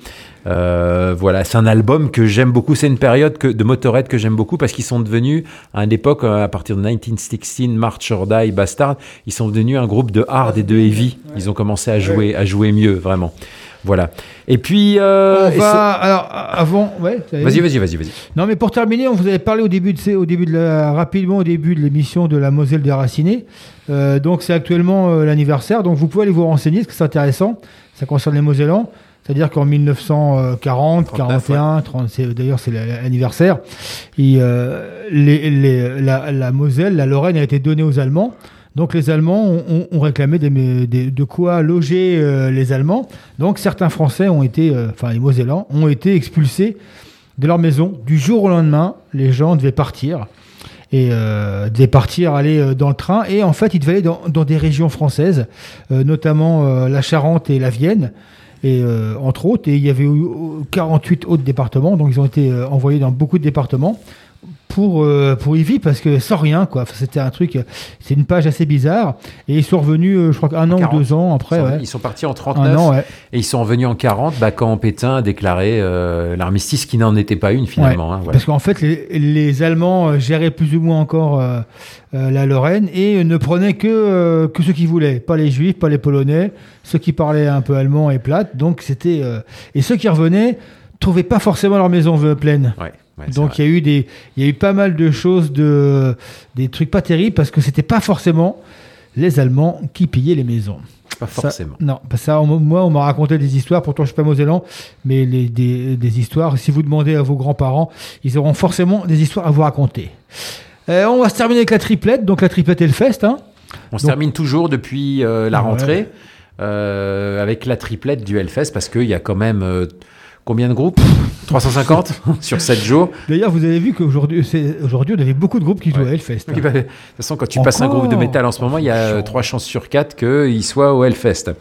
Euh, voilà, c'est un album que j'aime beaucoup. C'est une période que, de Motorhead que j'aime beaucoup parce qu'ils sont devenus, à une époque, euh, à partir de 1916, March or Die, Bastard, ils sont devenus un groupe de hard et de heavy. Ils ont commencé à jouer, à jouer mieux, vraiment. Voilà. Et puis. euh, On va, alors, avant, ouais. Vas-y, vas-y, vas-y, vas-y. Non, mais pour terminer, on vous avait parlé au début de, au début de la, rapidement au début de l'émission de la Moselle déracinée. Euh, donc, c'est actuellement euh, l'anniversaire. Donc, vous pouvez aller vous renseigner, parce que c'est intéressant. Ça concerne les Mosellans. C'est-à-dire qu'en 1940, 41, 30, c'est- d'ailleurs c'est la- l'anniversaire, et, euh, les- les- la, la Moselle, la Lorraine a été donnée aux Allemands. Donc les Allemands ont, réclamé de quoi loger euh, les Allemands. Donc certains Français ont été, euh, enfin les Mosellans, ont été expulsés de leur maison. Du jour au lendemain, les gens devaient partir. Et euh, devaient partir, aller dans le train. Et en fait, ils devaient aller dans, des régions françaises, notamment la Charente et la Vienne, et, entre autres. Et il y avait eu euh, 48 autres départements. Donc ils ont été envoyés dans beaucoup de départements pour, euh, pour parce que sans rien, quoi. Enfin, C'était un truc, c'est une page assez bizarre. Et ils sont revenus, euh, je crois, un an 40. ou deux ans après. Ils sont, ouais. ils sont partis en 39 Un an, ouais. et ils sont revenus en 40 bah, quand Pétain a déclaré euh, l'armistice qui n'en était pas une finalement. Ouais, hein, voilà. Parce qu'en fait, les, les Allemands euh, géraient plus ou moins encore la Lorraine et ne prenaient que, que ceux qui voulaient. Pas les Juifs, pas les Polonais, ceux qui parlaient un peu allemand et plate. Donc c'était et ceux qui revenaient trouvaient pas forcément leur maison pleine. Ouais, ouais, Donc il y a eu des, il y a eu pas mal de choses de, des trucs pas terribles parce que c'était pas forcément les Allemands qui pillaient les maisons. Pas Ça- forcément. non, ça, on- moi, on m'a raconté des histoires. Pourtant, je suis pas mosellan, mais les, des, des histoires. Si vous demandez à vos grands-parents, ils auront forcément des histoires à vous raconter. Euh, on va se terminer avec la triplette. Donc la triplette et le fest. Hein. On se termine toujours depuis euh, la Ouais. rentrée euh, avec la triplette du Hellfest parce qu'il y a quand même combien de groupes 350 sur 7 jours. D'ailleurs, vous avez vu qu'aujourd'hui, aujourd'hui, on avait beaucoup de groupes qui jouaient à Hellfest. hein. Bah, de toute façon, quand tu passes un groupe de métal en ce moment, il y a euh, trois chances sur quatre qu'il soit au Hellfest.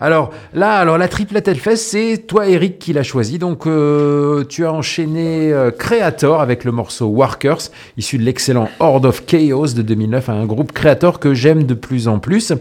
Alors là, alors la triplette Hellfest, c'est toi, Eric, qui l'a choisi. Donc euh, tu as enchaîné euh, Creator avec le morceau Workers, issu de l'excellent Horde of Chaos de 2009, un groupe Creator que j'aime de plus en plus.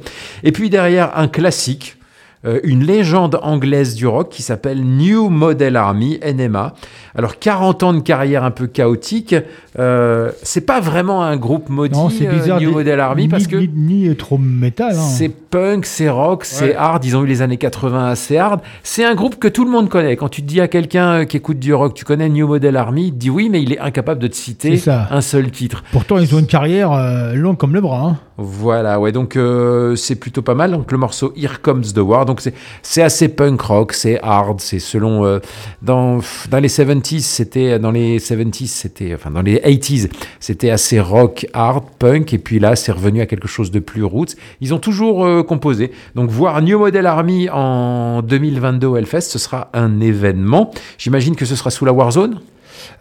Et puis derrière, un classique. Euh, une légende anglaise du rock qui s'appelle New Model Army, NMA. Alors 40 ans de carrière un peu chaotique, euh, c'est pas vraiment un groupe maudit, Non, c'est euh, bizarre. New Model Army, ni, parce que ni, ni trop métal. hein. c'est punk, c'est rock, c'est Ouais. hard. Ils ont eu les années 80 assez hard. C'est un groupe que tout le monde connaît. Quand tu te dis à quelqu'un qui écoute du rock, tu connais New Model Army, il te dit oui, mais il est incapable de te citer un seul titre. Pourtant, ils ont une carrière euh, longue comme le bras. hein. Voilà, ouais, donc euh, c'est plutôt pas mal. Donc le morceau Here Comes the War, donc c'est assez punk rock, c'est hard, c'est selon euh, dans dans les 70s, c'était dans les 70s, c'était enfin dans les 80s, c'était assez rock, hard, punk et puis là c'est revenu à quelque chose de plus roots. Ils ont toujours euh, composé. Donc voir New Model Army en 2022 au Hellfest, ce sera un événement. J'imagine que ce sera sous la Warzone,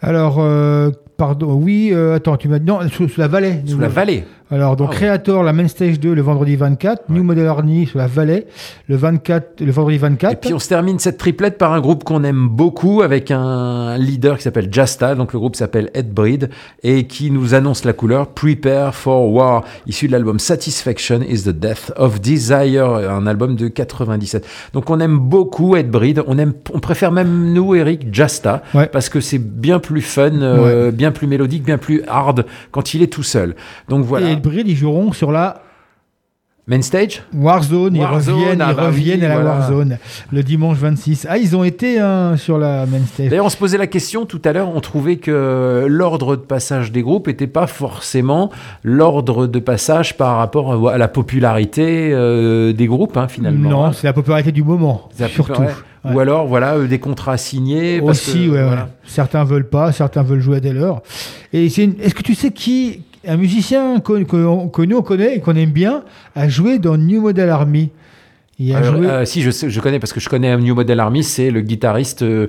Alors, euh, pardon, oui, euh, attends, tu m'as dit, non, sous, sous la vallée. sous la vallée. Alors, donc, Ah ouais. Creator, la main stage 2, le vendredi 24, New Model Army sur la vallée, le 24, le vendredi 24. Et puis on se termine cette triplette par un groupe qu'on aime beaucoup avec un leader qui s'appelle Jasta, donc le groupe s'appelle Headbreed et qui nous annonce la couleur Prepare for War, issu de l'album Satisfaction is the Death of Desire, un album de 97. Donc on aime beaucoup Headbreed, on aime, on préfère même nous Eric Jasta parce que c'est bien plus fun, euh, bien plus mélodique, bien plus hard quand il est tout seul. Donc voilà. Et Bride, ils joueront sur la Main stage Warzone, ils Warzone, reviennent, ah ils bah reviennent oui, à la voilà. Warzone le dimanche 26. Ah, ils ont été hein, sur la main stage. D'ailleurs, on se posait la question tout à l'heure, on trouvait que l'ordre de passage des groupes n'était pas forcément l'ordre de passage par rapport à la popularité euh, des groupes, hein, finalement. Non, hein. c'est la popularité du moment, C'est la surtout. popularité. Ou alors, voilà, euh, des contrats signés. parce Aussi, que, ouais, voilà. Certains veulent pas, certains veulent jouer à. Et une- est-ce que tu sais qui, un musicien que, que- que nous on connaît et qu'on aime bien, a joué dans New Model Army? Il a Euh, joué. euh, si, je, connais parce que je connais un New Model Army, c'est le guitariste euh,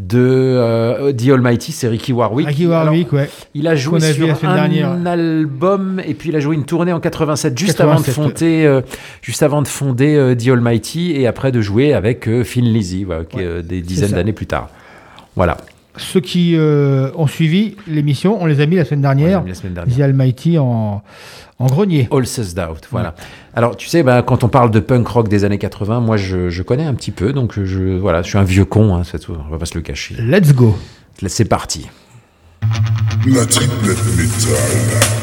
de euh, The Almighty, c'est Ricky Warwick. Ricky Warwick, Alors, ouais. Il a joué a sur un dernière. album et puis il a joué une tournée en 87, juste 87, avant de fonder, euh, juste avant de fonder euh, The Almighty et après de jouer avec euh, Phil Lizzy, est, euh, des dizaines d'années plus tard. Voilà. Ceux qui euh, ont suivi l'émission, on les a mis la semaine dernière. mis la semaine dernière. The Almighty en, en grenier. All Says Doubt, voilà. Alors, tu sais, bah, quand on parle de punk rock des années 80, moi, je, je connais un petit peu, donc je, voilà, je suis un vieux con, hein, tout, on va pas se le cacher. Let's go. C'est parti. La triplette métal.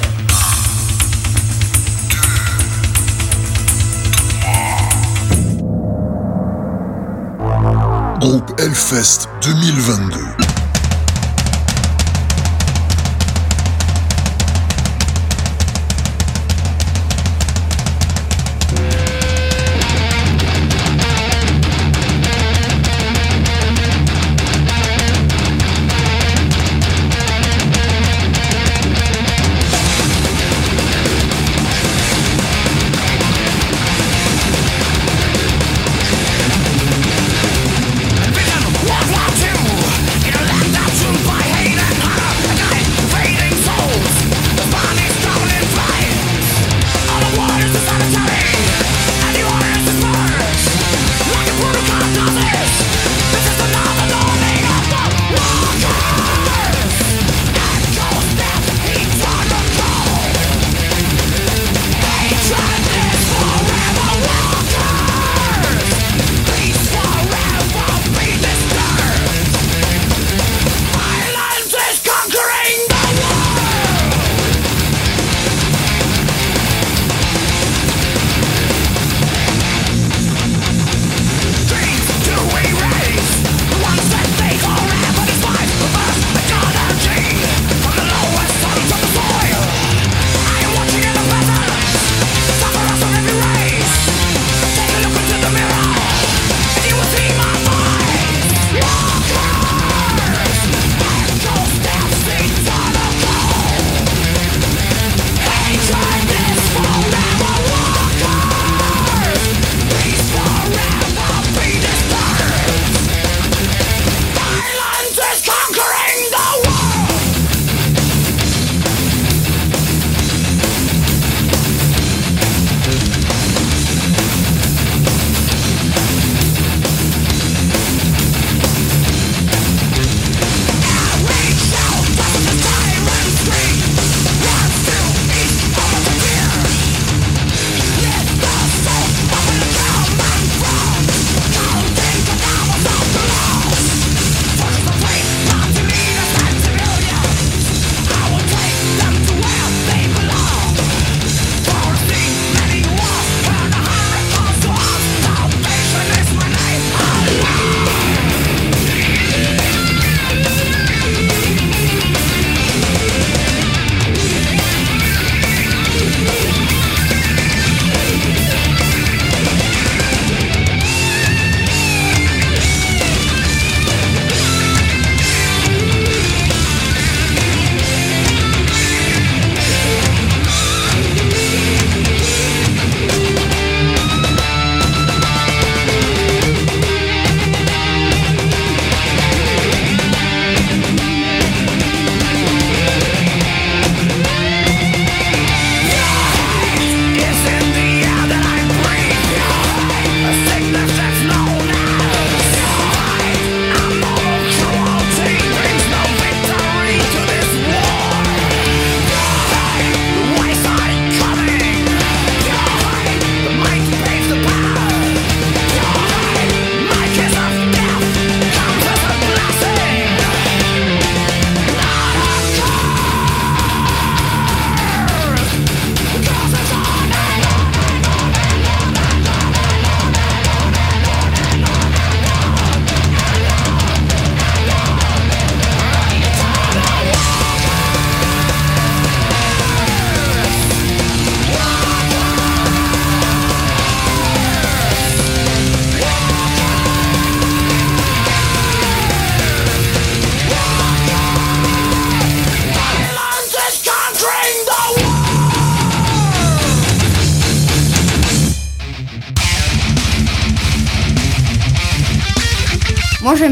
Groupe Hellfest 2022.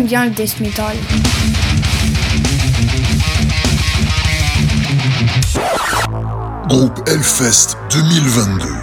Bien le death metal. Groupe Hellfest 2022.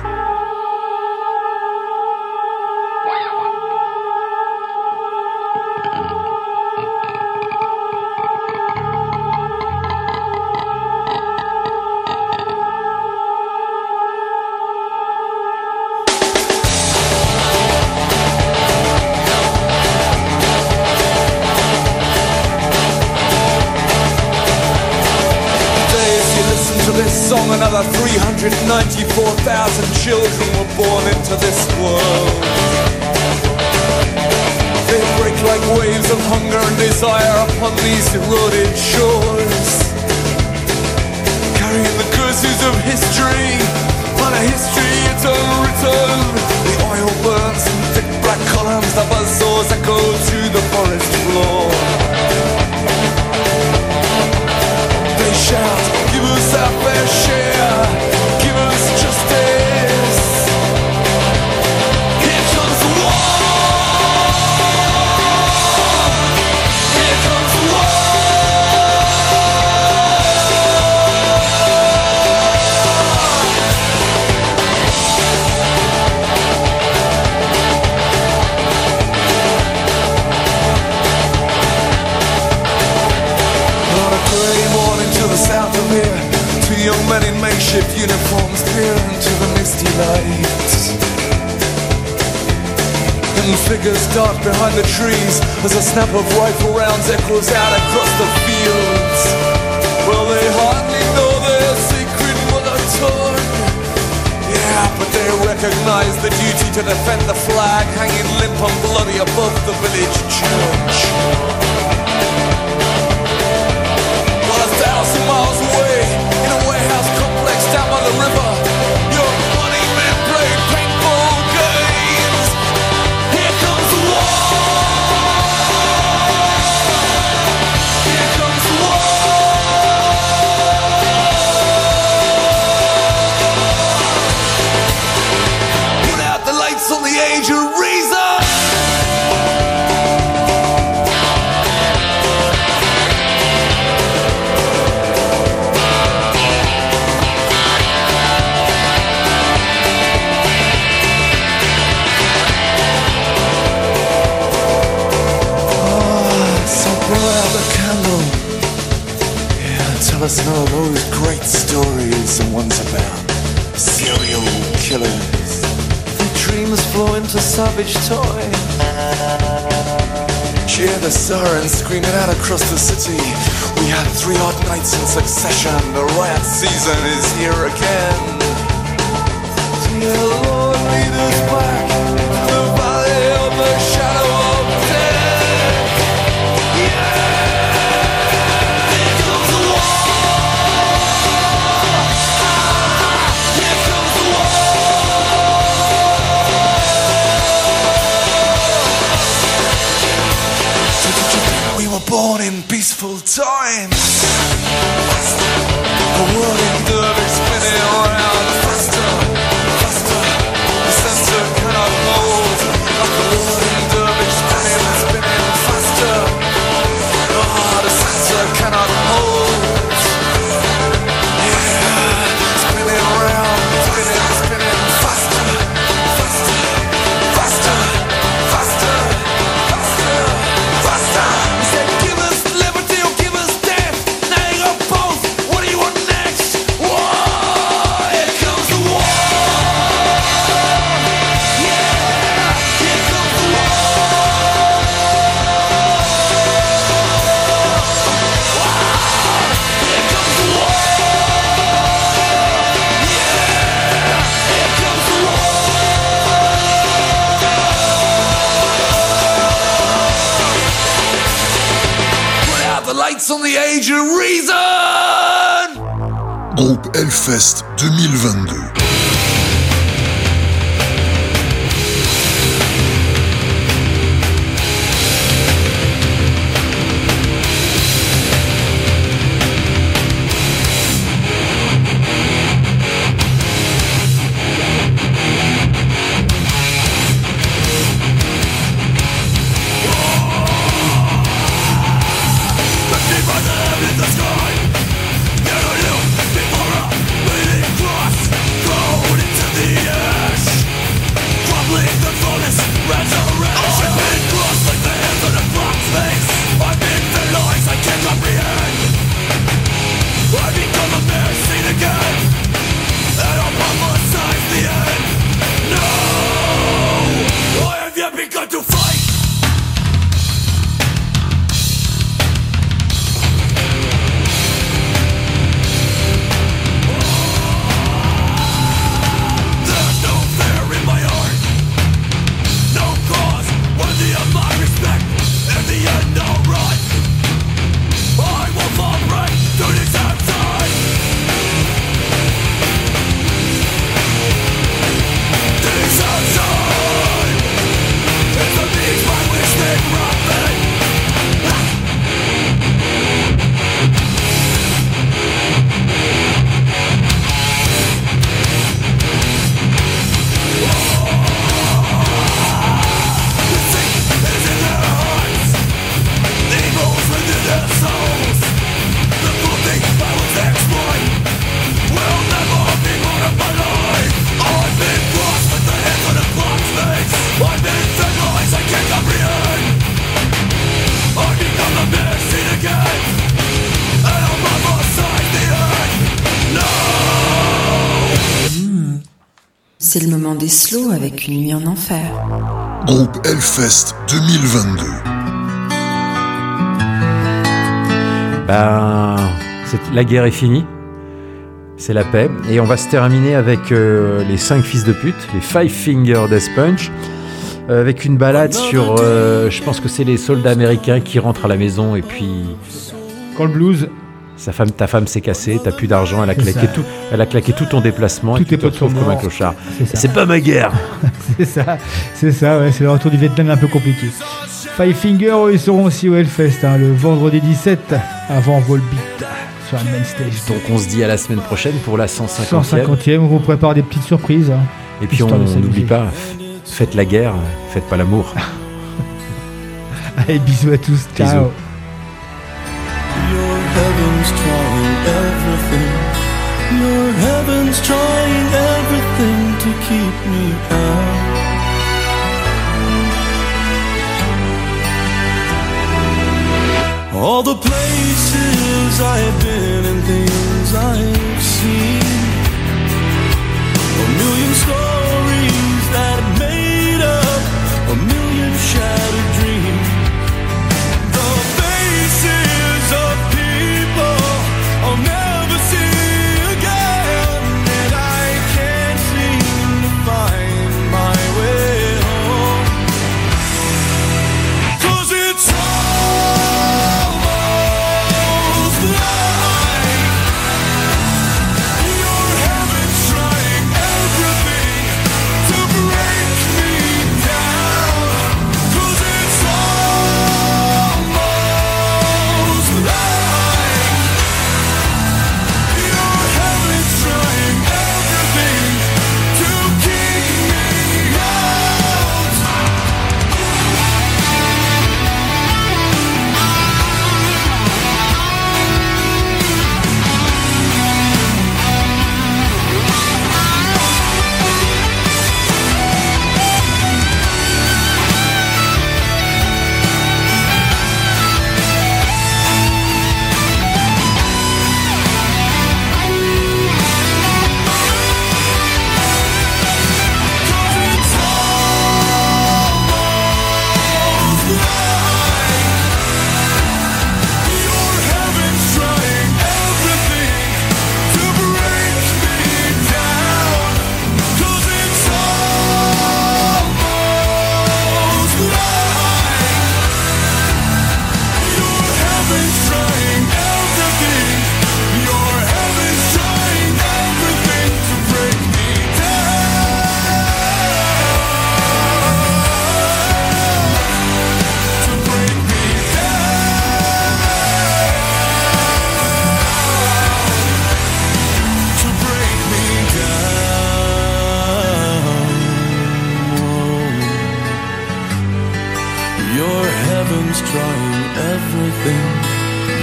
savage toy. Cheer the sirens screaming out across the city. We had three hot nights in succession. The riot season is here again. The Lord lead us back. painful times Hellfest 2022. C'est le moment des slows avec une nuit en enfer. Groupe Hellfest 2022. Ben, la guerre est finie. C'est la paix. Et on va se terminer avec euh, les cinq fils de pute, les Five Finger Death Punch, euh, avec une balade sur. euh, je pense que c'est les soldats américains qui rentrent à la maison et puis. Call blues. Sa femme, ta femme s'est cassée, t'as plus d'argent, elle a claqué tout, elle a claqué tout ton déplacement et Tous tu tes te retrouves comme un clochard. C'est pas ma guerre. c'est ça, c'est ça, ouais, c'est le retour du Vietnam un peu compliqué. Five Finger, ils seront aussi au Hellfest hein, le vendredi 17 avant Volbeat sur la main stage. Donc on se dit à la semaine prochaine pour la 150e. 150e, on vous prépare des petites surprises. hein, Et puis on n'oublie pas, faites la guerre, faites pas l'amour. Allez, bisous à tous, ciao. Everything. Your heaven's trying everything to keep me out. All the places I've been and things I've seen. A million stories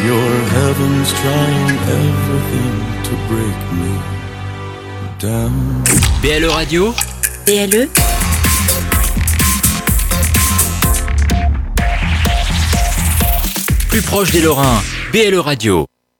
Your heaven's trying everything to break me down. BLE Radio, BLE plus proche des Lorrains. BLE Radio.